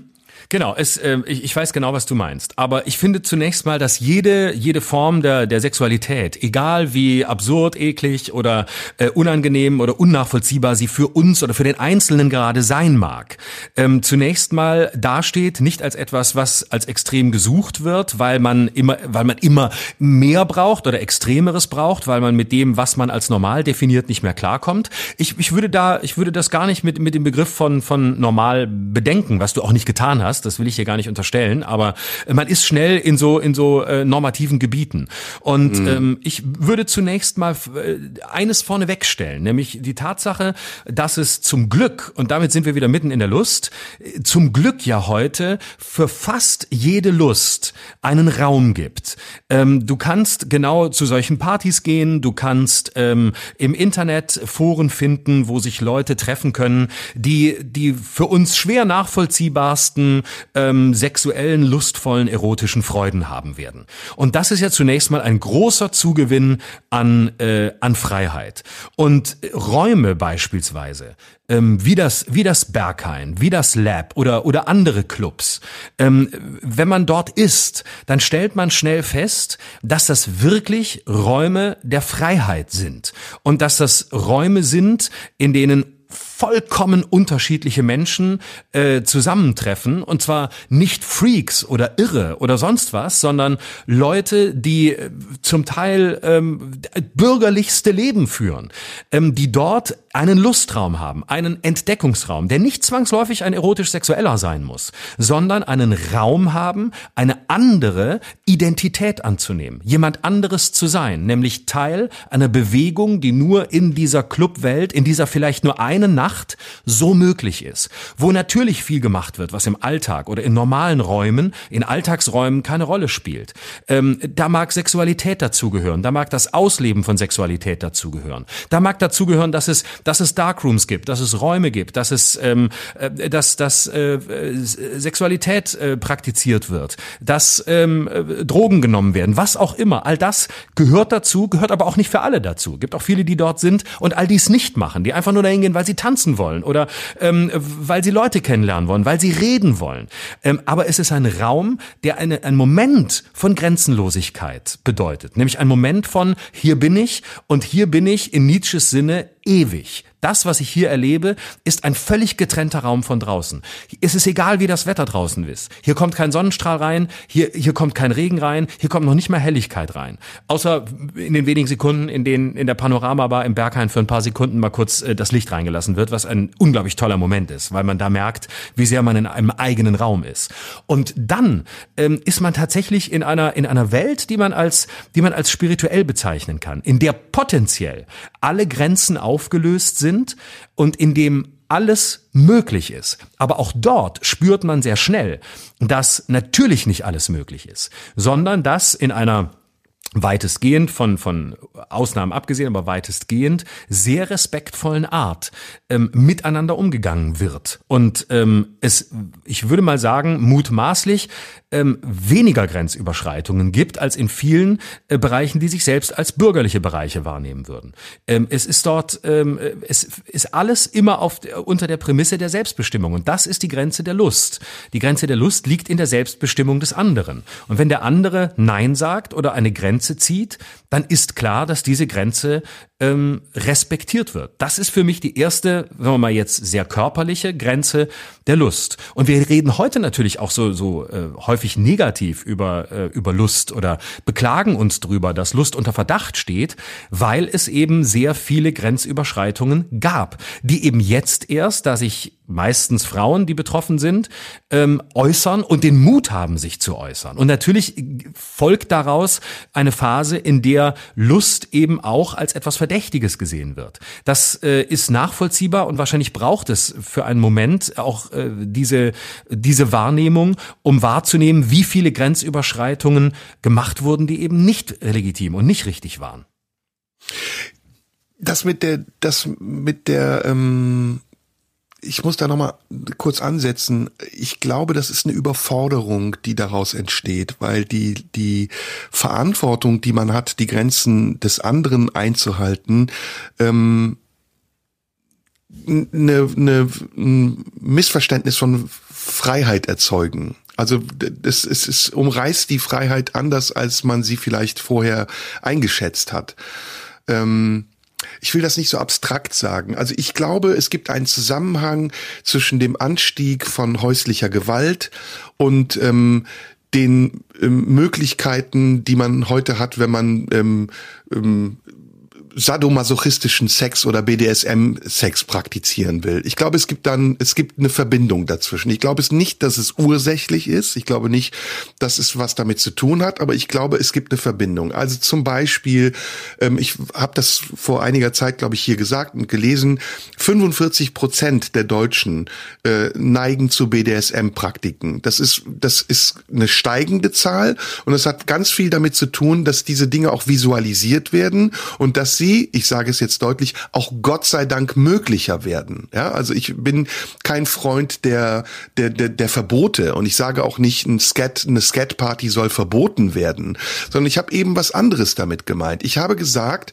Genau, es, äh, ich, ich weiß genau, was du meinst. Aber ich finde zunächst mal, dass jede, jede Form der, der Sexualität, egal wie absurd, eklig oder äh, unangenehm oder unnachvollziehbar sie für uns oder für den Einzelnen gerade sein mag, ähm, zunächst mal dasteht, nicht als etwas, was als extrem gesucht wird, weil man immer, weil man immer mehr braucht oder Extremeres braucht, weil man mit dem, was man als normal definiert, nicht mehr klarkommt. Ich, ich würde da, ich würde das gar nicht mit, mit dem Begriff von, von normal bedenken, was du auch nicht getan getan hast, das will ich dir gar nicht unterstellen, aber man ist schnell in so in so äh, normativen Gebieten. Und mhm. ähm, ich würde zunächst mal äh, eines vorne wegstellen, nämlich die Tatsache, dass es zum Glück, und damit sind wir wieder mitten in der Lust, zum Glück ja heute für fast jede Lust einen Raum gibt. Ähm, du kannst genau zu solchen Partys gehen, du kannst ähm, im Internet Foren finden, wo sich Leute treffen können, die die für uns schwer nachvollziehbarsten ähm, sexuellen, lustvollen, erotischen Freuden haben werden. Und das ist ja zunächst mal ein großer Zugewinn an äh, an Freiheit und Räume beispielsweise ähm, wie das wie das Berghain, wie das Lab oder oder andere Clubs. Ähm, wenn man dort ist, dann stellt man schnell fest, dass das wirklich Räume der Freiheit sind und dass das Räume sind, in denen vollkommen unterschiedliche Menschen äh, zusammentreffen. Und zwar nicht Freaks oder Irre oder sonst was, sondern Leute, die äh, zum Teil ähm, bürgerlichste Leben führen, ähm, die dort einen Lustraum haben, einen Entdeckungsraum, der nicht zwangsläufig ein erotisch-sexueller sein muss, sondern einen Raum haben, eine andere Identität anzunehmen, jemand anderes zu sein, nämlich Teil einer Bewegung, die nur in dieser Clubwelt, in dieser vielleicht nur einen Nacht so möglich ist, wo natürlich viel gemacht wird, was im Alltag oder in normalen Räumen, in Alltagsräumen keine Rolle spielt. Ähm, da mag Sexualität dazugehören, da mag das Ausleben von Sexualität dazugehören, da mag dazugehören, dass es, dass es Darkrooms gibt, dass es Räume gibt, dass es, ähm, äh, dass, dass äh, Sexualität äh, praktiziert wird, dass ähm, äh, Drogen genommen werden, was auch immer. All das gehört dazu, gehört aber auch nicht für alle dazu. Gibt auch viele, die dort sind und all dies nicht machen, die einfach nur dahin gehen, weil sie tanzen wollen oder ähm, weil sie Leute kennenlernen wollen, weil sie reden wollen. Ähm, aber es ist ein Raum, der eine, ein Moment von Grenzenlosigkeit bedeutet. Nämlich ein Moment von hier bin ich und hier bin ich in Nietzsches Sinne ewig. Das, was ich hier erlebe, ist ein völlig getrennter Raum von draußen. Es ist egal, wie das Wetter draußen ist. Hier kommt kein Sonnenstrahl rein, hier, hier kommt kein Regen rein, hier kommt noch nicht mal Helligkeit rein. Außer in den wenigen Sekunden, in denen in der Panoramabar im Berghain für ein paar Sekunden mal kurz äh, das Licht reingelassen wird, was ein unglaublich toller Moment ist, weil man da merkt, wie sehr man in einem eigenen Raum ist. Und dann ähm, ist man tatsächlich in einer, in einer Welt, die man als, die man als spirituell bezeichnen kann, in der potenziell alle Grenzen aufgelöst sind sind und in dem alles möglich ist. Aber auch dort spürt man sehr schnell, dass natürlich nicht alles möglich ist, sondern dass in einer weitestgehend von, von Ausnahmen abgesehen, aber weitestgehend sehr respektvollen Art ähm, miteinander umgegangen wird. Und ähm, es, ich würde mal sagen, mutmaßlich ähm, weniger Grenzüberschreitungen gibt als in vielen äh, Bereichen, die sich selbst als bürgerliche Bereiche wahrnehmen würden. Ähm, es ist dort, ähm, es ist alles immer auf, unter der Prämisse der Selbstbestimmung. Und das ist die Grenze der Lust. Die Grenze der Lust liegt in der Selbstbestimmung des anderen. Und wenn der andere Nein sagt oder eine Grenze zieht, dann ist klar, dass diese Grenze ähm, respektiert wird. Das ist für mich die erste, wenn wir mal jetzt sehr körperliche Grenze der Lust. Und wir reden heute natürlich auch so, so äh, häufig negativ über, äh, über Lust oder beklagen uns drüber, dass Lust unter Verdacht steht, weil es eben sehr viele Grenzüberschreitungen gab, die eben jetzt erst, da sich meistens Frauen, die betroffen sind, ähm, äußern und den Mut haben, sich zu äußern. Und natürlich folgt daraus eine Phase, in der Lust eben auch als etwas Verdächtiges gesehen wird. Das äh, ist nachvollziehbar und wahrscheinlich braucht es für einen Moment auch äh, diese, diese Wahrnehmung, um wahrzunehmen, wie viele Grenzüberschreitungen gemacht wurden, die eben nicht legitim und nicht richtig waren. Das mit der, das mit der ähm ich muss da nochmal kurz ansetzen. Ich glaube, das ist eine Überforderung, die daraus entsteht, weil die, die Verantwortung, die man hat, die Grenzen des anderen einzuhalten, ähm, eine, eine, ein Missverständnis von Freiheit erzeugen. Also das, es, es umreißt die Freiheit anders, als man sie vielleicht vorher eingeschätzt hat. Ähm, ich will das nicht so abstrakt sagen. Also ich glaube, es gibt einen Zusammenhang zwischen dem Anstieg von häuslicher Gewalt und ähm, den ähm, Möglichkeiten, die man heute hat, wenn man ähm, ähm, sadomasochistischen Sex oder BDSM-Sex praktizieren will. Ich glaube, es gibt dann, es gibt eine Verbindung dazwischen. Ich glaube es nicht, dass es ursächlich ist. Ich glaube nicht, dass es was damit zu tun hat, aber ich glaube, es gibt eine Verbindung. Also zum Beispiel, ähm, ich habe das vor einiger Zeit, glaube ich, hier gesagt und gelesen, 45 Prozent der Deutschen äh, neigen zu BDSM-Praktiken. Das ist, das ist eine steigende Zahl und das hat ganz viel damit zu tun, dass diese Dinge auch visualisiert werden und dass sie, ich sage es jetzt deutlich, auch Gott sei Dank möglicher werden. Ja, also ich bin kein Freund der, der, der, der Verbote und ich sage auch nicht, ein Scat, eine Scat-Party soll verboten werden, sondern ich habe eben was anderes damit gemeint. Ich habe gesagt,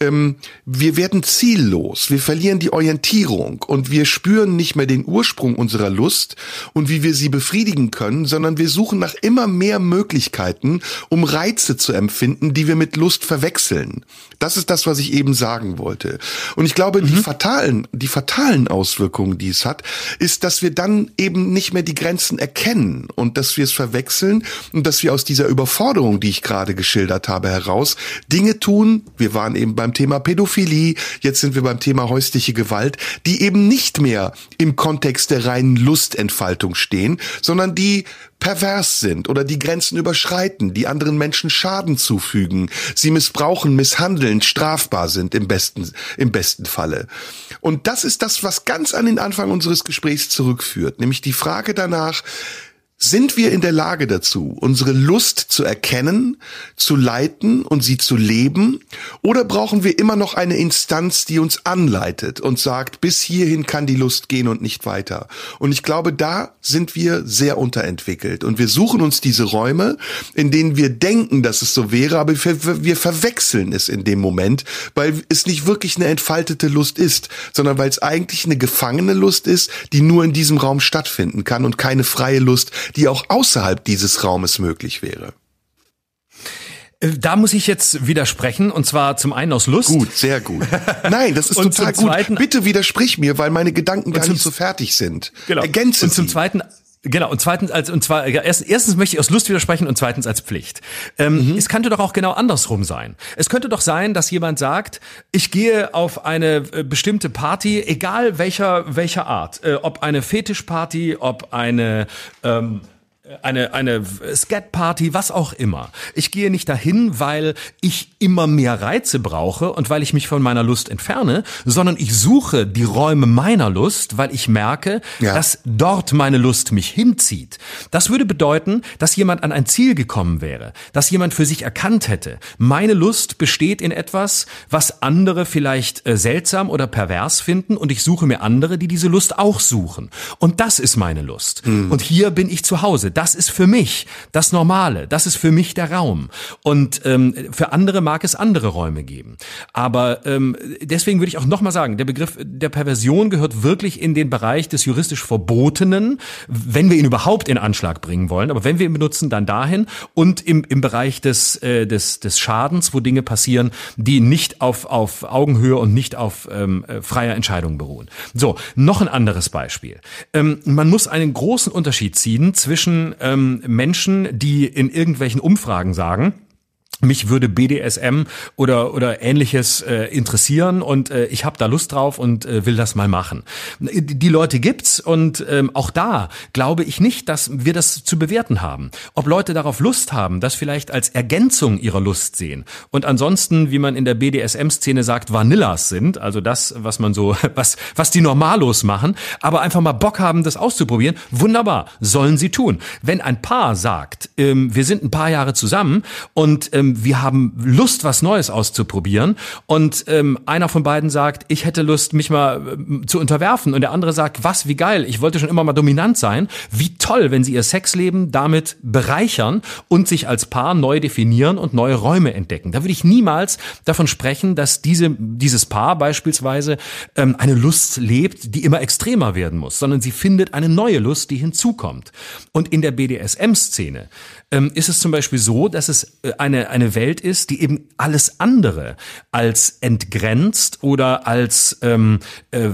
ähm, wir werden ziellos, wir verlieren die Orientierung und wir spüren nicht mehr den Ursprung unserer Lust und wie wir sie befriedigen können, sondern wir suchen nach immer mehr Möglichkeiten, um Reize zu empfinden, die wir mit Lust verwechseln. Das ist das, was ich eben sagen wollte. Und ich glaube, mhm. die fatalen, die fatalen Auswirkungen, die es hat, ist, dass wir dann eben nicht mehr die Grenzen erkennen und dass wir es verwechseln und dass wir aus dieser Überforderung, die ich gerade geschildert habe, heraus Dinge tun. Wir waren eben beim Thema Pädophilie, jetzt sind wir beim Thema häusliche Gewalt, die eben nicht mehr im Kontext der reinen Lustentfaltung stehen, sondern die pervers sind oder die Grenzen überschreiten, die anderen Menschen Schaden zufügen, sie missbrauchen, misshandeln, strafbar sind im besten, im besten Falle. Und das ist das, was ganz an den Anfang unseres Gesprächs zurückführt, nämlich die Frage danach, sind wir in der Lage dazu, unsere Lust zu erkennen, zu leiten und sie zu leben? Oder brauchen wir immer noch eine Instanz, die uns anleitet und sagt, bis hierhin kann die Lust gehen und nicht weiter? Und ich glaube, da sind wir sehr unterentwickelt. Und wir suchen uns diese Räume, in denen wir denken, dass es so wäre, aber wir, verwechseln es in dem Moment, weil es nicht wirklich eine entfaltete Lust ist, sondern weil es eigentlich eine gefangene Lust ist, die nur in diesem Raum stattfinden kann und keine freie Lust, die auch außerhalb dieses Raumes möglich wäre. Äh, da muss ich jetzt widersprechen und zwar zum einen aus Lust. Gut, sehr gut. Nein, das ist total gut. Zweiten, Bitte widersprich mir, weil meine Gedanken gar nicht so fertig sind. Genau. Ergänze und zum sie. zweiten Genau, und zweitens als und zwar erst, erstens möchte ich aus Lust widersprechen und zweitens als Pflicht. Ähm, mhm. Es könnte doch auch genau andersrum sein. Es könnte doch sein, dass jemand sagt, ich gehe auf eine äh, bestimmte Party, egal welcher welcher Art, äh, ob eine Fetischparty, ob eine ähm, eine, eine Scat-Party, was auch immer. Ich gehe nicht dahin, weil ich immer mehr Reize brauche und weil ich mich von meiner Lust entferne, sondern ich suche die Räume meiner Lust, weil ich merke, ja. dass dort meine Lust mich hinzieht. Das würde bedeuten, dass jemand an ein Ziel gekommen wäre, dass jemand für sich erkannt hätte, meine Lust besteht in etwas, was andere vielleicht äh, seltsam oder pervers finden und ich suche mir andere, die diese Lust auch suchen. Und das ist meine Lust. Mhm. Und hier bin ich zu Hause das ist für mich das Normale, das ist für mich der Raum. Und ähm, für andere mag es andere Räume geben. Aber ähm, deswegen würde ich auch nochmal sagen, der Begriff der Perversion gehört wirklich in den Bereich des juristisch Verbotenen, wenn wir ihn überhaupt in Anschlag bringen wollen. Aber wenn wir ihn benutzen, dann dahin und im, im Bereich des, äh, des, des Schadens, wo Dinge passieren, die nicht auf, auf Augenhöhe und nicht auf ähm, äh, freier Entscheidung beruhen. So, noch ein anderes Beispiel. Ähm, man muss einen großen Unterschied ziehen zwischen ähm, Menschen, die in irgendwelchen Umfragen sagen, mich würde BDSM oder oder ähnliches äh, interessieren und äh, ich habe da Lust drauf und äh, will das mal machen. Die Leute gibt's und ähm, auch da glaube ich nicht, dass wir das zu bewerten haben. Ob Leute darauf Lust haben, das vielleicht als Ergänzung ihrer Lust sehen und ansonsten, wie man in der BDSM-Szene sagt, Vanillas sind, also das, was man so, was was die Normalos machen, aber einfach mal Bock haben, das auszuprobieren, wunderbar, sollen sie tun. Wenn ein Paar sagt, ähm, wir sind ein paar Jahre zusammen und ähm, ähm, wir haben Lust, was Neues auszuprobieren. Und ähm, einer von beiden sagt, ich hätte Lust, mich mal äh, zu unterwerfen. Und der andere sagt, was, wie geil, ich wollte schon immer mal dominant sein. Wie toll, wenn sie ihr Sexleben damit bereichern und sich als Paar neu definieren und neue Räume entdecken. Da würde ich niemals davon sprechen, dass diese, dieses Paar beispielsweise ähm, eine Lust lebt, die immer extremer werden muss, sondern sie findet eine neue Lust, die hinzukommt. Und in der BDSM-Szene ähm, ist es zum Beispiel so, dass es äh, eine, eine Welt ist, die eben alles andere als entgrenzt oder als ähm, äh, äh,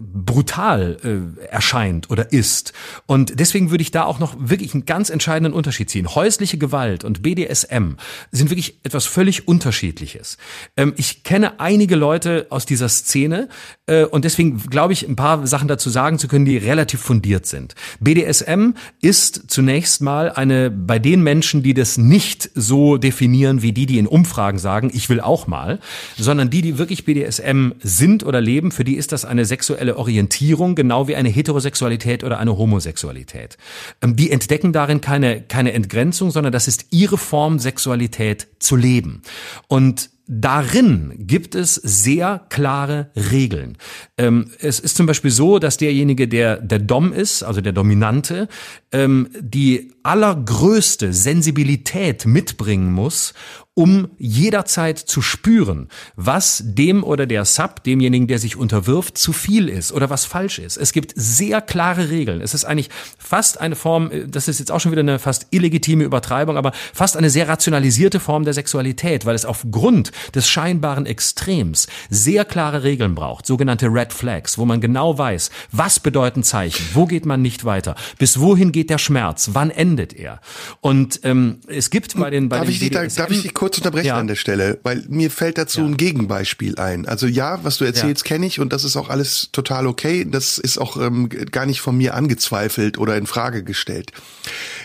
brutal äh, erscheint oder ist. Und deswegen würde ich da auch noch wirklich einen ganz entscheidenden Unterschied ziehen. Häusliche Gewalt und BDSM sind wirklich etwas völlig Unterschiedliches. Ähm, ich kenne einige Leute aus dieser Szene äh, und deswegen glaube ich, ein paar Sachen dazu sagen zu können, die relativ fundiert sind. BDSM ist zunächst mal eine bei den Menschen, die das nicht so definieren wie die, die in Umfragen sagen, ich will auch mal, sondern die, die wirklich BDSM sind oder leben, für die ist das eine sexuelle Orientierung, genau wie eine Heterosexualität oder eine Homosexualität. Ähm, die entdecken darin keine, keine Entgrenzung, sondern das ist ihre Form, Sexualität zu leben. Und Darin gibt es sehr klare Regeln. Ähm, es ist zum Beispiel so, dass derjenige, der der Dom ist, also der Dominante, ähm, die allergrößte Sensibilität mitbringen muss, um jederzeit zu spüren, was dem oder der Sub, demjenigen, der sich unterwirft, zu viel ist oder was falsch ist. Es gibt sehr klare Regeln. Es ist eigentlich fast eine Form, das ist jetzt auch schon wieder eine fast illegitime Übertreibung, aber fast eine sehr rationalisierte Form der Sexualität, weil es aufgrund des scheinbaren Extrems sehr klare Regeln braucht, sogenannte Red Flags, wo man genau weiß, was bedeuten Zeichen, wo geht man nicht weiter, bis wohin geht der Schmerz, wann endet er. Und ähm, es gibt bei den bei darf den ich dich, da, darf ich dich kurz unterbrechen ja. an der Stelle, weil mir fällt dazu ja. ein Gegenbeispiel ein. Also ja, was du erzählst, ja. kenne ich und das ist auch alles total okay. Das ist auch ähm, gar nicht von mir angezweifelt oder in Frage gestellt.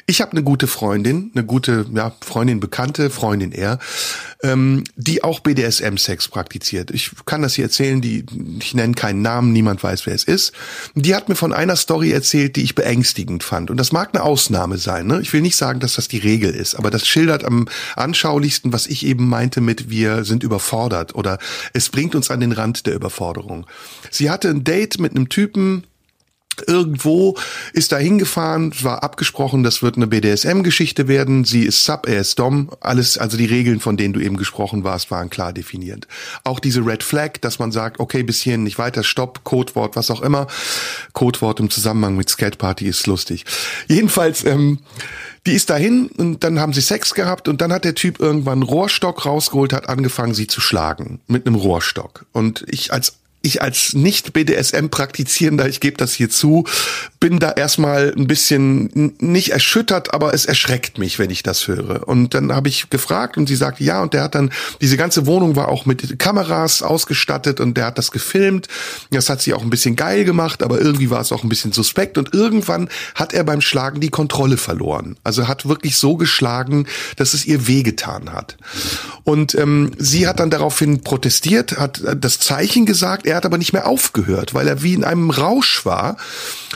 Ich habe eine gute Freundin, eine gute ja, Freundin, Bekannte, Freundin eher, ähm, die auch BDSM-Sex praktiziert. Ich kann das hier erzählen, die ich nenne keinen Namen, niemand weiß, wer es ist. Die hat mir von einer Story erzählt, die ich beängstigend fand. Und das mag eine Ausnahme sein. Ne? Ich will nicht sagen, dass das die Regel ist, aber das schildert am anschaulichsten, was ich eben meinte mit wir sind überfordert oder es bringt uns an den Rand der Überforderung. Sie hatte ein Date mit einem Typen, irgendwo, ist da hingefahren, war abgesprochen, das wird eine BDSM-Geschichte werden, sie ist Sub, er ist Dom, alles, also die Regeln, von denen du eben gesprochen warst, waren klar definiert. Auch diese Red Flag, dass man sagt, okay, bis hierhin nicht weiter, Stopp, Codewort, was auch immer. Codewort im Zusammenhang mit Skate Party ist lustig. Jedenfalls, ähm, die ist dahin und dann haben sie Sex gehabt und dann hat der Typ irgendwann einen Rohrstock rausgeholt, hat angefangen, sie zu schlagen mit einem Rohrstock. Und ich als ich als nicht BDSM praktizierender, ich gebe das hier zu, bin da erstmal ein bisschen nicht erschüttert, aber es erschreckt mich, wenn ich das höre. Und dann habe ich gefragt und sie sagt ja und der hat dann diese ganze Wohnung war auch mit Kameras ausgestattet und der hat das gefilmt. Das hat sie auch ein bisschen geil gemacht, aber irgendwie war es auch ein bisschen suspekt und irgendwann hat er beim Schlagen die Kontrolle verloren. Also hat wirklich so geschlagen, dass es ihr wehgetan hat. Und ähm, sie hat dann daraufhin protestiert, hat das Zeichen gesagt, er hat aber nicht mehr aufgehört, weil er wie in einem Rausch war.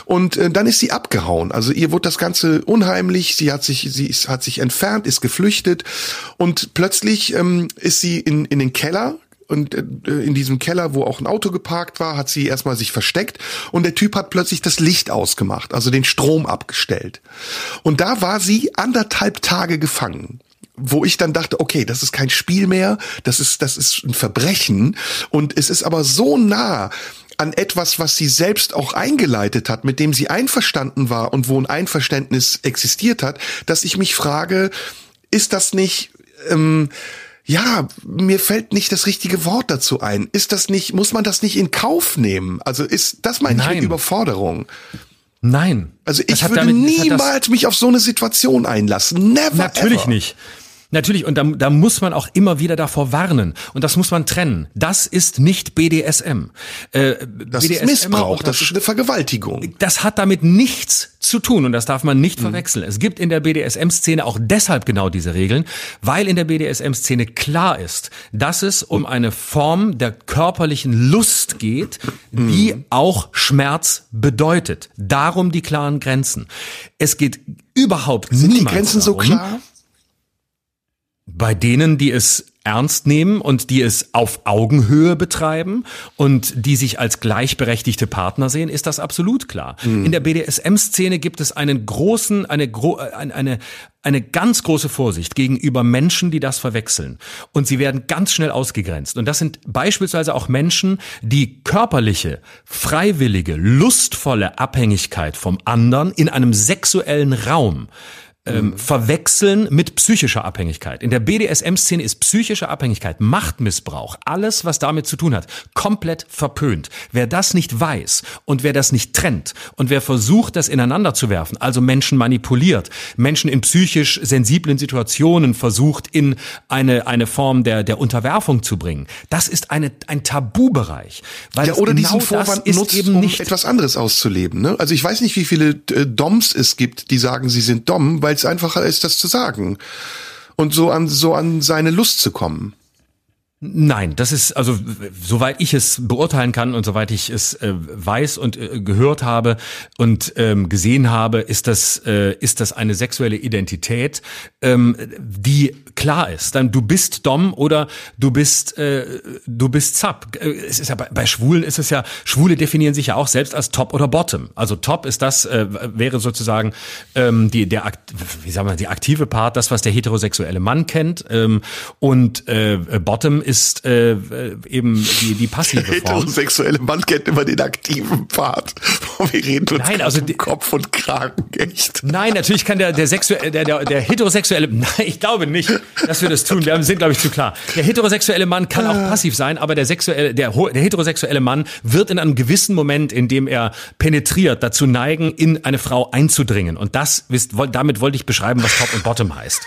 Und äh, dann ist sie abgehauen. Also ihr wurde das Ganze unheimlich. Sie hat sich, sie ist, hat sich entfernt, ist geflüchtet und plötzlich ähm, ist sie in in den Keller und äh, in diesem Keller, wo auch ein Auto geparkt war, hat sie erstmal sich versteckt und der Typ hat plötzlich das Licht ausgemacht, also den Strom abgestellt. Und da war sie anderthalb Tage gefangen wo ich dann dachte, okay, das ist kein Spiel mehr, das ist, das ist ein Verbrechen und es ist aber so nah an etwas, was sie selbst auch eingeleitet hat, mit dem sie einverstanden war und wo ein Einverständnis existiert hat, dass ich mich frage, ist das nicht, ähm, ja, mir fällt nicht das richtige Wort dazu ein. Ist das nicht, muss man das nicht in Kauf nehmen? Also ist, das meine ich mit Überforderung. Nein. Also ich würde damit, niemals mich auf so eine Situation einlassen. Never. Natürlich ever. nicht. Natürlich, und da, da muss man auch immer wieder davor warnen. Und das muss man trennen. Das ist nicht BDSM. Äh, das BDSM ist Missbrauch, das ist eine Vergewaltigung. Das hat damit nichts zu tun und das darf man nicht mhm. verwechseln. Es gibt in der BDSM-Szene auch deshalb genau diese Regeln, weil in der BDSM-Szene klar ist, dass es um eine Form der körperlichen Lust geht, die mhm. auch Schmerz bedeutet. Darum die klaren Grenzen. Es geht überhaupt Sind die Grenzen darum, so klar? Bei denen, die es ernst nehmen und die es auf Augenhöhe betreiben und die sich als gleichberechtigte Partner sehen, ist das absolut klar. Mhm. In der BDSM-Szene gibt es einen großen, eine, eine, eine ganz große Vorsicht gegenüber Menschen, die das verwechseln. Und sie werden ganz schnell ausgegrenzt. Und das sind beispielsweise auch Menschen, die körperliche, freiwillige, lustvolle Abhängigkeit vom anderen in einem sexuellen Raum ähm, mhm. verwechseln mit psychischer Abhängigkeit. In der BDSM-Szene ist psychische Abhängigkeit, Machtmissbrauch, alles, was damit zu tun hat, komplett verpönt. Wer das nicht weiß und wer das nicht trennt und wer versucht, das ineinander zu werfen, also Menschen manipuliert, Menschen in psychisch sensiblen Situationen versucht, in eine, eine Form der, der Unterwerfung zu bringen, das ist eine, ein Tabubereich. Weil ja, oder genau diesen Vorwand nutzt, eben nicht um etwas anderes auszuleben. Ne? Also ich weiß nicht, wie viele äh, Doms es gibt, die sagen, sie sind Dom, weil es einfacher ist, das zu sagen. Und so an, so an seine Lust zu kommen. Nein, das ist also soweit ich es beurteilen kann und soweit ich es äh, weiß und äh, gehört habe und ähm, gesehen habe, ist das äh, ist das eine sexuelle Identität, ähm, die klar ist. Dann du bist Dom oder du bist äh, du bist Zap. Äh, es ist ja bei, bei Schwulen ist es ja Schwule definieren sich ja auch selbst als Top oder Bottom. Also Top ist das äh, wäre sozusagen ähm, die der wie sagen wir die aktive Part, das was der heterosexuelle Mann kennt ähm, und äh, Bottom ist äh, eben die, die passive Form. Heterosexuelle Mann kennt immer den aktiven Part. Wir reden uns Nein, also die, Kopf und Kragen, echt. Nein, natürlich kann der, der, sexuelle, der, der, der heterosexuelle, nein, ich glaube nicht, dass wir das tun. Wir sind, glaube ich, zu klar. Der heterosexuelle Mann kann auch passiv sein, aber der sexuelle, der, der heterosexuelle Mann wird in einem gewissen Moment, in dem er penetriert, dazu neigen, in eine Frau einzudringen. Und das, wisst, damit wollte ich beschreiben, was Top und Bottom heißt.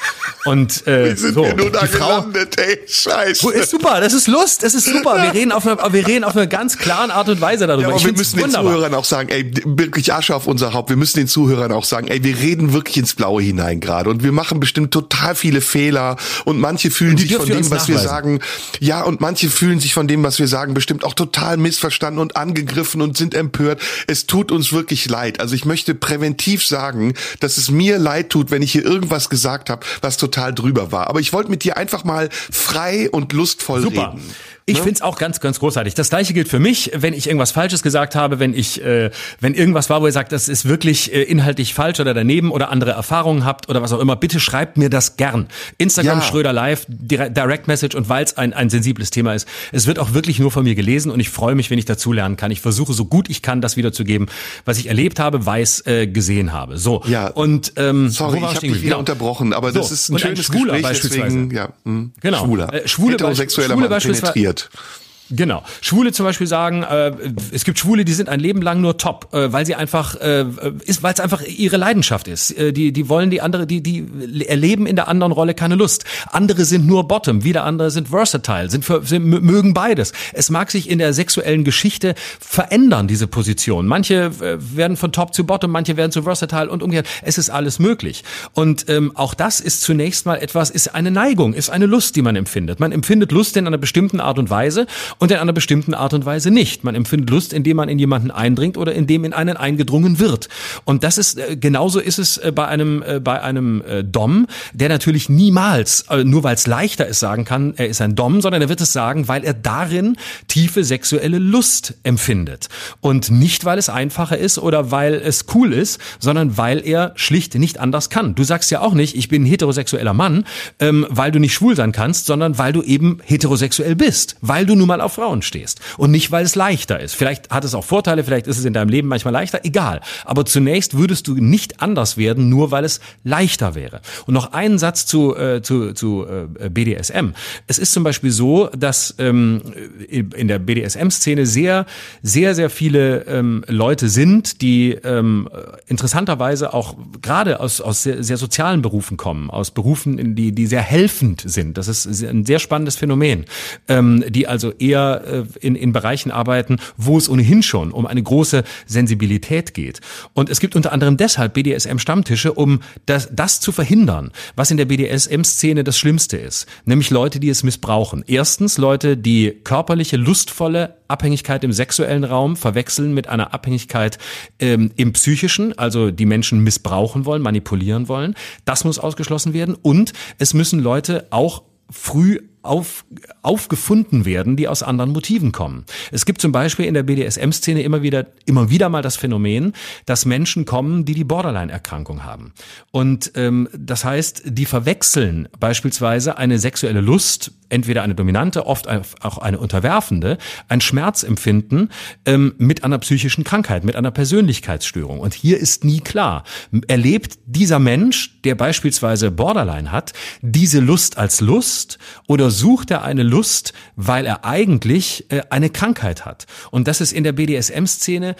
Und äh, Wie sind so, wir nur da gelandet, ey? Scheiße. Wo ist super, das ist Lust, das ist super. Wir reden auf eine, wir reden auf eine ganz klaren Art und Weise darüber. Ja, aber wir müssen den Zuhörern auch sagen, ey, wirklich Asche auf unser Haupt. Wir müssen den Zuhörern auch sagen, ey, wir reden wirklich ins Blaue hinein gerade und wir machen bestimmt total viele Fehler und manche fühlen sich von dem, was wir sagen, ja, und manche fühlen sich von dem, was wir sagen, bestimmt auch total missverstanden und angegriffen und sind empört. Es tut uns wirklich leid. Also ich möchte präventiv sagen, dass es mir leid tut, wenn ich hier irgendwas gesagt habe, was total drüber war. Aber ich wollte mit dir einfach mal frei und lustvoll Super. reden. Ich ne? finde es auch ganz, ganz großartig. Das gleiche gilt für mich, wenn ich irgendwas Falsches gesagt habe, wenn ich, äh, wenn irgendwas war, wo ihr sagt, das ist wirklich äh, inhaltlich falsch oder daneben oder andere Erfahrungen habt oder was auch immer, bitte schreibt mir das gern. Instagram Ja. Schröder Live, Direct Message und weil es ein, ein sensibles Thema ist. Es wird auch wirklich nur von mir gelesen und ich freue mich, wenn ich dazulernen kann. Ich versuche so gut ich kann, das wiederzugeben, was ich erlebt habe, weiß, äh, gesehen habe. So. Ja. Und ähm, Sorry, ich habe dich wieder geblieben? unterbrochen, aber So, das ist ein und ein schönes Schwuler Gespräch, beispielsweise. deswegen, ja, mh, Genau. Schwuler. Äh, Schwule Heterosexueller Schwule Mann beispielsweise- penetriert. Genau. Schwule zum Beispiel sagen, äh, es gibt Schwule, die sind ein Leben lang nur top, äh, weil sie einfach, äh, ist, weil es einfach ihre Leidenschaft ist. Äh, die, die wollen die andere, die, die erleben in der anderen Rolle keine Lust. Andere sind nur Bottom, wieder andere sind versatile, sind, für, sind mögen beides. Es mag sich in der sexuellen Geschichte verändern, diese Position. Manche äh, werden von Top zu Bottom, manche werden zu versatile und umgekehrt. Es ist alles möglich. Und ähm, auch das ist zunächst mal etwas, ist eine Neigung, ist eine Lust, die man empfindet. Man empfindet Lust in einer bestimmten Art und Weise und in einer bestimmten Art und Weise nicht. Man empfindet Lust, indem man in jemanden eindringt oder indem in einen eingedrungen wird. Und das ist äh, genauso ist es äh, bei einem äh, bei einem Dom, der natürlich niemals nur weil es leichter ist sagen kann, er ist ein Dom, sondern er wird es sagen, weil er darin tiefe sexuelle Lust empfindet und nicht weil es einfacher ist oder weil es cool ist, sondern weil er schlicht nicht anders kann. Du sagst ja auch nicht, ich bin heterosexueller Mann, ähm, weil du nicht schwul sein kannst, sondern weil du eben heterosexuell bist, weil du nun mal auf Frauen stehst und nicht, weil es leichter ist. Vielleicht hat es auch Vorteile, vielleicht ist es in deinem Leben manchmal leichter, egal. Aber zunächst würdest du nicht anders werden, nur weil es leichter wäre. Und noch einen Satz zu, äh, zu, zu äh, BDSM. Es ist zum Beispiel so, dass ähm, in der BDSM-Szene sehr, sehr, sehr viele ähm, Leute sind, die ähm, interessanterweise auch gerade aus, aus sehr, sehr sozialen Berufen kommen, aus Berufen, die, die sehr helfend sind. Das ist ein sehr spannendes Phänomen, ähm, die also eher äh, in, in Bereichen arbeiten, wo es ohnehin schon um eine große Sensibilität geht. Und es gibt unter anderem deshalb BDSM-Stammtische, um das, das zu verhindern, was in der BDSM-Szene das Schlimmste ist, nämlich Leute, die es missbrauchen. Erstens Leute, die körperliche, lustvolle Abhängigkeit im sexuellen Raum verwechseln mit einer Abhängigkeit ähm, im psychischen, also die Menschen missbrauchen wollen, manipulieren wollen. Das muss ausgeschlossen werden. Und es müssen Leute auch früh auf, aufgefunden werden, die aus anderen Motiven kommen. Es gibt zum Beispiel in der BDSM-Szene immer wieder, immer wieder mal das Phänomen, dass Menschen kommen, die die Borderline-Erkrankung haben. Und ähm, das heißt, die verwechseln beispielsweise eine sexuelle Lust, entweder eine dominante, oft auch eine unterwerfende, ein Schmerzempfinden ähm, mit einer psychischen Krankheit, mit einer Persönlichkeitsstörung. Und hier ist nie klar, erlebt dieser Mensch, der beispielsweise Borderline hat, diese Lust als Lust oder sucht er eine Lust, weil er eigentlich äh, eine Krankheit hat? Und das ist in der BDSM-Szene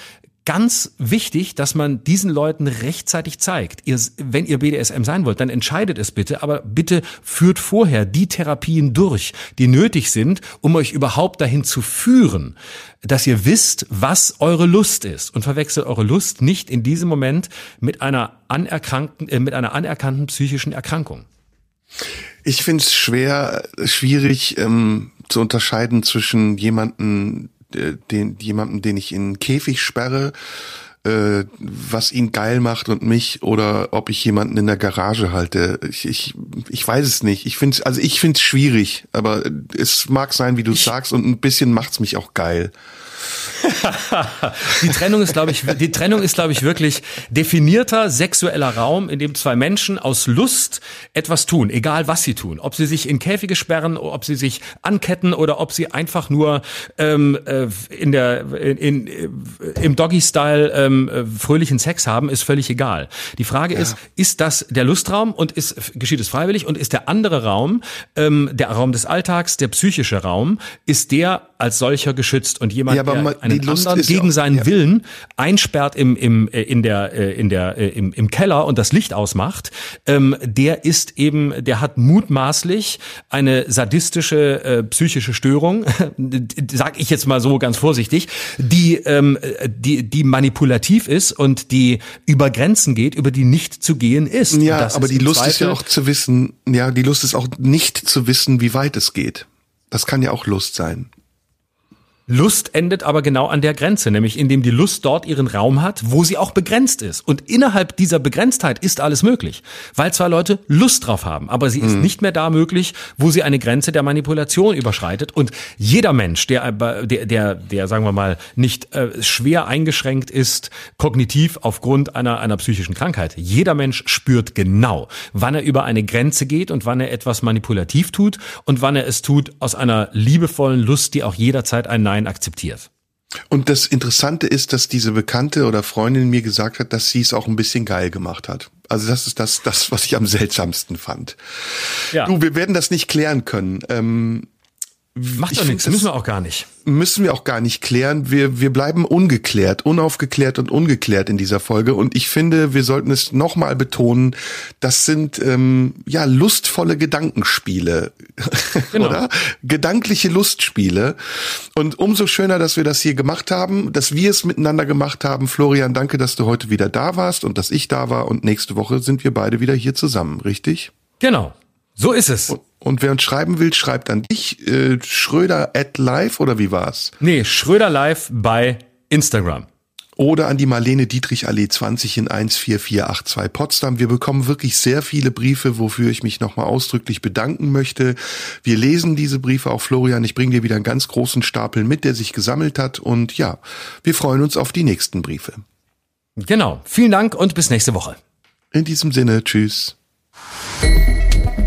ganz wichtig, dass man diesen Leuten rechtzeitig zeigt. Ihr, wenn ihr BDSM sein wollt, dann entscheidet es bitte, aber bitte führt vorher die Therapien durch, die nötig sind, um euch überhaupt dahin zu führen, dass ihr wisst, was eure Lust ist und verwechselt eure Lust nicht in diesem Moment mit einer anerkannten, äh, mit einer anerkannten psychischen Erkrankung. Ich finde es schwer, schwierig ähm, zu unterscheiden zwischen jemanden, den, jemanden, den ich in Käfig sperre, äh, was ihn geil macht und mich oder ob ich jemanden in der Garage halte. Ich, ich, ich weiß es nicht. Ich finde also ich finde es schwierig, aber es mag sein, wie du sagst, und ein bisschen macht's mich auch geil. die Trennung ist, glaube ich, die Trennung ist, glaube ich, wirklich definierter sexueller Raum, in dem zwei Menschen aus Lust etwas tun, egal was sie tun. Ob sie sich in Käfige sperren, ob sie sich anketten oder ob sie einfach nur ähm, äh, in der in, in, äh, im Doggy-Style ähm, äh, fröhlichen Sex haben, ist völlig egal. Die Frage ja. ist, ist das der Lustraum und ist geschieht es freiwillig und ist der andere Raum, ähm, der Raum des Alltags, der psychische Raum, ist der als solcher geschützt und jemand, ja, der einen Lust anderen gegen seinen ja. Willen einsperrt im, im, äh, in der, äh, in der, äh, im, im Keller und das Licht ausmacht, ähm, der ist eben, der hat mutmaßlich eine sadistische äh, psychische Störung, sag ich jetzt mal so ganz vorsichtig, die, ähm, die, die manipulativ ist und die über Grenzen geht, über die nicht zu gehen ist. Ja, aber die Lust Zweifel ist ja auch zu wissen, ja, die Lust ist auch nicht zu wissen, wie weit es geht. Das kann ja auch Lust sein. Lust endet aber genau an der Grenze, nämlich indem die Lust dort ihren Raum hat, wo sie auch begrenzt ist. Und innerhalb dieser Begrenztheit ist alles möglich, weil zwei Leute Lust drauf haben. Aber sie ist mhm. nicht mehr da möglich, wo sie eine Grenze der Manipulation überschreitet. Und jeder Mensch, der, der, der, der sagen wir mal, nicht äh, schwer eingeschränkt ist, kognitiv aufgrund einer, einer psychischen Krankheit, jeder Mensch spürt genau, wann er über eine Grenze geht und wann er etwas manipulativ tut und wann er es tut aus einer liebevollen Lust, die auch jederzeit ein Nein Nein akzeptiert. Und das Interessante ist, dass diese Bekannte oder Freundin mir gesagt hat, dass sie es auch ein bisschen geil gemacht hat. Also das ist das, das, was ich am seltsamsten fand. Ja. Du, wir werden das nicht klären können. Ähm, Macht doch nichts, müssen wir auch gar nicht. Müssen wir auch gar nicht klären. Wir, wir bleiben ungeklärt, unaufgeklärt und ungeklärt in dieser Folge. Und ich finde, wir sollten es nochmal betonen, das sind ähm, ja lustvolle Gedankenspiele. Genau. Oder? Gedankliche Lustspiele. Und umso schöner, dass wir das hier gemacht haben, dass wir es miteinander gemacht haben. Florian, danke, dass du heute wieder da warst und dass ich da war. Und nächste Woche sind wir beide wieder hier zusammen, richtig? Genau. So ist es. Und, und wer uns schreiben will, schreibt an dich, äh, Schröder at live oder wie war's? Nee, Schröder live bei Instagram. Oder an die Marlene Dietrich Allee 20 in 14482 Potsdam. Wir bekommen wirklich sehr viele Briefe, wofür ich mich nochmal ausdrücklich bedanken möchte. Wir lesen diese Briefe auch, Florian. Ich bringe dir wieder einen ganz großen Stapel mit, der sich gesammelt hat. Und ja, wir freuen uns auf die nächsten Briefe. Genau. Vielen Dank und bis nächste Woche. In diesem Sinne, tschüss.